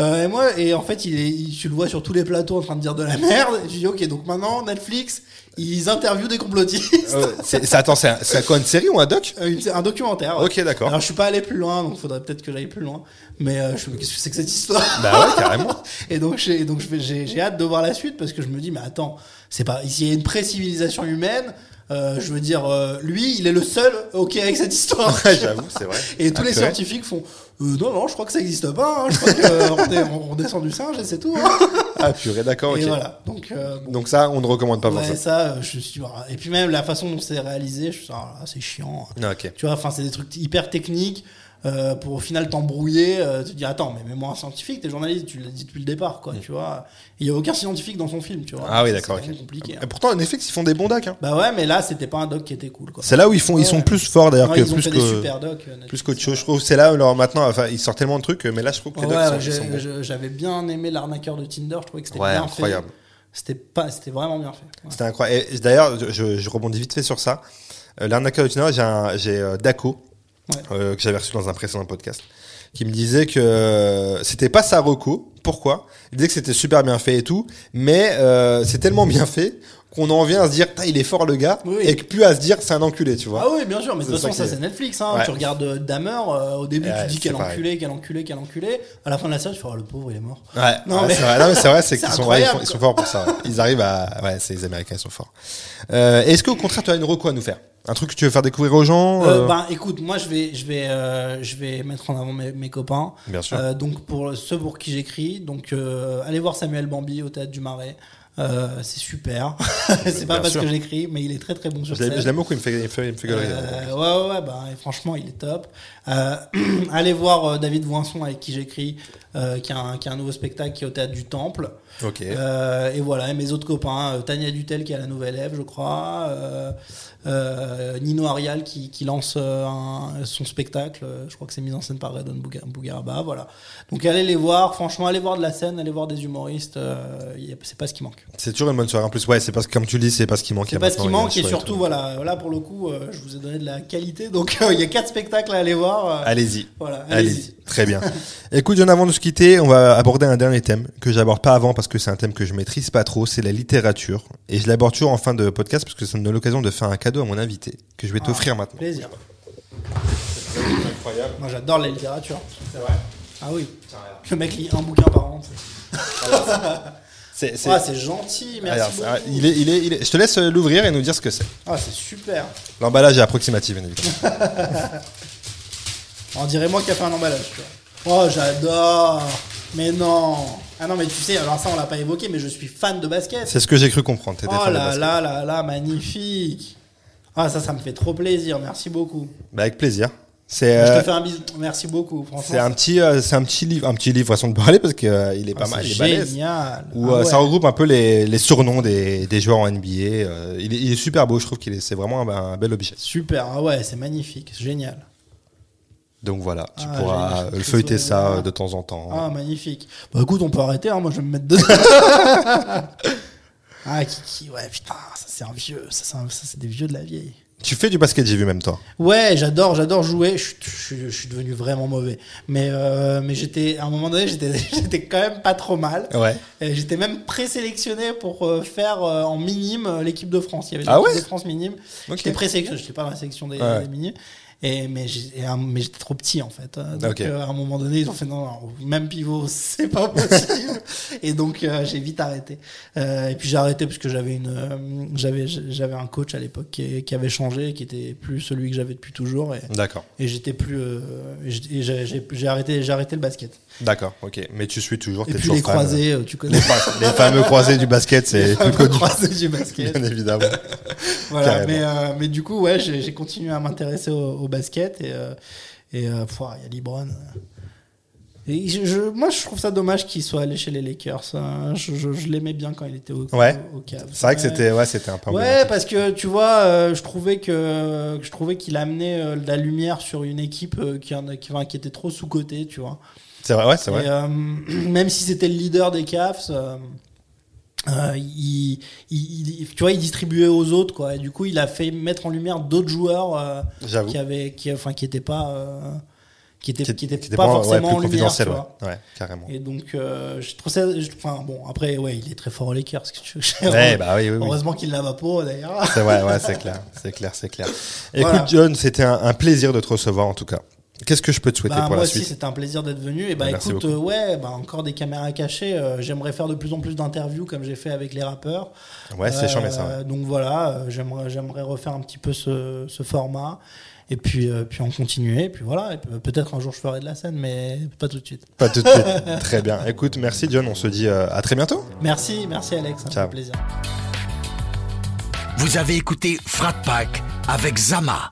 euh, et moi, et en fait, il est, il- tu le vois sur tous les plateaux en train de dire de la merde. Et je dis, ok, donc maintenant, Netflix, ils interviewent des complotistes. Euh, c'est- c'est- attends, c'est un- c'est quoi une série ou un doc? Euh, une- un documentaire. ouais. Ok, d'accord. Alors, je suis pas allé plus loin, donc faudrait peut-être que j'aille plus loin. Mais euh, je me dis, qu'est-ce que c'est que cette histoire? Bah ouais, carrément. Et donc, j'ai, donc j'ai, j'ai hâte de voir la suite parce que je me dis, mais attends, c'est pas, ici, il y a une pré-civilisation humaine. euh, je veux dire, euh, lui, il est le seul ok avec cette histoire. J'avoue, c'est vrai. Et tous Ah, les purée. scientifiques font euh, non non je crois que ça existe pas hein. je crois qu'on on, on descend du singe et c'est tout hein. Ah, purée, d'accord, ok. Et voilà. Donc, euh. Donc ça, on ne recommande pas Ouais, forcément. ça, euh, je suis. voilà. Et puis même la façon dont c'est réalisé, je suis ah, c'est chiant. Ah, ok. Tu vois, enfin, c'est des trucs hyper techniques. Euh, pour au final t'embrouiller, euh, te dire attends, mais mets-moi un scientifique, t'es journaliste, tu l'as dit depuis le départ, quoi, tu vois. Il y a aucun scientifique dans son film, tu vois. Mm. Ah oui, d'accord, C'est quand ok. même compliqué. hein. Et pourtant, Netflix, ils font des bons docs. Hein. Bah ouais, mais là, c'était pas un doc qui était cool, quoi. C'est là où ils font, ils Ouais. sont plus forts d'ailleurs que ils ont plus fait des que super docs. euh, plus qu'autre chose. Je trouve c'est là alors maintenant, enfin, ils sortent tellement de trucs, mais là, je trouve que les Ouais, docs j'avais bien aimé l'arnaqueur de Tinder, je trouvais que c'était bien incroyable. C'était pas, c'était vraiment bien fait. C'était incroyable. Et d'ailleurs, je, je rebondis vite fait sur ça. Euh, L'arnaqueur de Tinder, j'ai euh, Daco Ouais. euh, que j'avais reçu dans un précédent podcast, qui me disait que euh, c'était pas sa reco. Pourquoi? Il disait que c'était super bien fait et tout, mais euh, c'est tellement bien fait qu'on en vient à se dire, il est fort le gars, Oui. et que plus à se dire, c'est un enculé, tu vois. Ah oui, bien sûr, mais de toute façon, ça est- c'est Netflix. Hein. Ouais. Tu regardes euh, Dahmer, euh, au début Ouais, tu dis quel enculé, quel enculé, quel enculé. À la fin de la série, tu fais oh, le pauvre, il est mort. Ouais, Non, mais- c'est vrai, c'est vrai, c'est C'est qu'ils sont, ouais, ils, sont forts pour ça. Ils arrivent à, ouais, c'est les Américains, ils sont forts. Euh, Est-ce qu'au contraire, tu as une reco à nous faire? Un truc que tu veux faire découvrir aux gens Euh, euh, ben, écoute, moi je vais, je vais, euh, je vais mettre en avant mes, mes copains. Bien sûr. Euh, donc pour ceux pour qui j'écris, donc allez voir Samuel Bambi au théâtre du Marais. C'est super. c'est pas parce sûr. que j'écris, mais il est très très bon sur Je scène. je l'aime beaucoup, il me fait, il me fait, il me fait galerie. Ouais, ouais, ouais, bah, et franchement, il est top. Euh, allez voir euh, David Voinson avec qui j'écris, euh, qui, a un, qui a un nouveau spectacle qui est au théâtre du Temple. Ok. Et voilà, et mes autres copains, Tania Dutel qui est à la Nouvelle Ève, je crois, Nino Arial qui, qui lance un- son spectacle, je crois que c'est mis en scène par Redon Bouga- Bougaraba, voilà. Donc allez les voir, franchement, allez voir de la scène, allez voir des humoristes, c'est pas ce qui manque. C'est toujours une bonne soirée. En plus, ouais, c'est parce que, comme tu le dis, c'est pas ce qui manque. C'est pas ce qui manque, et surtout, voilà, là pour le coup, je vous ai donné de la qualité, donc il y a quatre spectacles à aller voir. Euh, Allez-y. Voilà, Allez-y. Très bien. Écoute, John, avant de se quitter, on va aborder un dernier thème que j'aborde pas avant parce que c'est un thème que je maîtrise pas trop, c'est la littérature. Et je l'aborde toujours en fin de podcast parce que ça me donne l'occasion de faire un cadeau à mon invité que je vais t'offrir maintenant. Plaisir. Incroyable. Moi j'adore la littérature. C'est vrai? Ah oui. Le mec lit un bouquin par an. c'est- Ah, c'est gentil, merci. Beaucoup. il est, il est, il est- Je te laisse euh, l'ouvrir et nous dire ce que c'est. Ah, c'est super. L'emballage est approximatif, bien évidemment. On dirait moi qui a fait un emballage, tu vois. Oh, j'adore. Mais non. Ah non, mais tu sais, alors ça on l'a pas évoqué, mais je suis fan de basket. C'est ce que j'ai cru comprendre. t'étais Oh fan de là basket. là là là, magnifique. Ah, ça, ça me fait trop plaisir. Merci beaucoup. Bah, avec plaisir. C'est, Je euh, te fais un bisou. Merci beaucoup, franchement. c'est un petit, euh, c'est un petit livre, un petit livre façon de parler parce que euh, il est Ah, pas mal, il est balèze. génial. Où Ah euh, ouais. ça regroupe un peu les, les surnoms des, des joueurs en NBA. euh, il, est, il est super beau, je trouve qu'il est, c'est vraiment un, un bel objet. Super. Ah ouais, c'est magnifique. C'est génial. Donc voilà, tu Ah, pourras génial. euh, feuilleter Je ça vois. euh, de temps en temps. Ah, magnifique. Bah écoute, on peut arrêter, hein, moi je vais me mettre dedans. ah, Kiki, ouais, putain, ça c'est un vieux, ça c'est des vieux de la vieille. Tu fais du basket, j'ai vu même toi. Ouais, j'adore, j'adore jouer. Je, suis- je, je devenu vraiment mauvais. Mais, euh, mais j'étais, à un moment donné, j'étais, quand même pas trop mal. Ouais. J'étais même présélectionné pour faire euh, en minime l'équipe de France. Il y avait Ah l'équipe ouais de France minime. Ok. J'étais présélectionné, j'étais pas dans la sélection des, Ouais. des minimes. Et, mais j'étais trop petit en fait. Donc Ok. euh, à un moment donné, ils ont fait non, non même pivot, c'est pas possible. et donc euh, j'ai vite arrêté. Euh, et puis j'ai arrêté parce que j'avais une, j'avais, j'avais un coach à l'époque qui, qui avait changé, qui était plus celui que j'avais depuis toujours. Et, D'accord. et j'étais plus, j'ai arrêté, j'ai arrêté le basket. D'accord, ok. Mais tu suis toujours, Et puis les fan. croisés, euh, tu connais. Les fameux croisés du basket, c'est Les connu. croisés du basket. Bien évidemment. Voilà, mais, euh, mais du coup, ouais, j'ai continué à m'intéresser au, au basket et, euh, et euh, il y a LeBron. Et je, je- moi, je trouve ça dommage qu'il soit allé chez les Lakers. hein. Je, l'aimais bien quand il était au, Ouais. au, au Cavs. C'est vrai que c'était, ouais, c'était un peu. Ouais, parce que tu vois, euh, je trouvais que, je trouvais qu'il amenait euh, de la lumière sur une équipe euh, qui, en qui, enfin, qui était trop sous cotée, tu vois. C'est vrai, ouais, c'est vrai. Et, euh, même si c'était le leader des Cavs, euh, euh, il, il- il- tu vois, il distribuait aux autres, quoi. Et du coup, il a fait mettre en lumière d'autres joueurs euh, qui avaient, qui, enfin, qui étaient pas, euh, qui étaient, Qui- qui étaient pas ouais, forcément plus en lumière, tu confidentiel, vois. ouais. Ouais, carrément. Et donc, euh, je trouve ça, enfin, bon, après, ouais, il est très fort aux Lakers. ce que tu veux. Ouais, bah oui, oui, oui. Heureusement qu'il l'a ma peau, d'ailleurs. C'est vrai, ouais, c'est clair, c'est clair, c'est clair. Écoute, Voilà. John, c'était un, un plaisir de te recevoir en tout cas. Qu'est-ce que je peux te souhaiter Bah, pour moi la aussi, suite c'était un plaisir d'être venu. Et bah, Bah, merci écoute, euh, ouais, bah, encore des caméras cachées. euh, J'aimerais faire de plus en plus d'interviews comme j'ai fait avec les rappeurs. Ouais, c'est Euh, ça. ouais. Donc voilà, euh, j'aimerais, j'aimerais refaire un petit peu ce, ce format. et puis, euh, puis en continuer. Et puis voilà. Et puis, peut-être un jour je ferai de la scène, mais pas tout de suite. Pas tout de suite. Très bien. Écoute, merci John. On se dit euh, à très bientôt. Merci, merci Alex. Ça fait plaisir. Vous avez écouté Frat Pack avec Zama.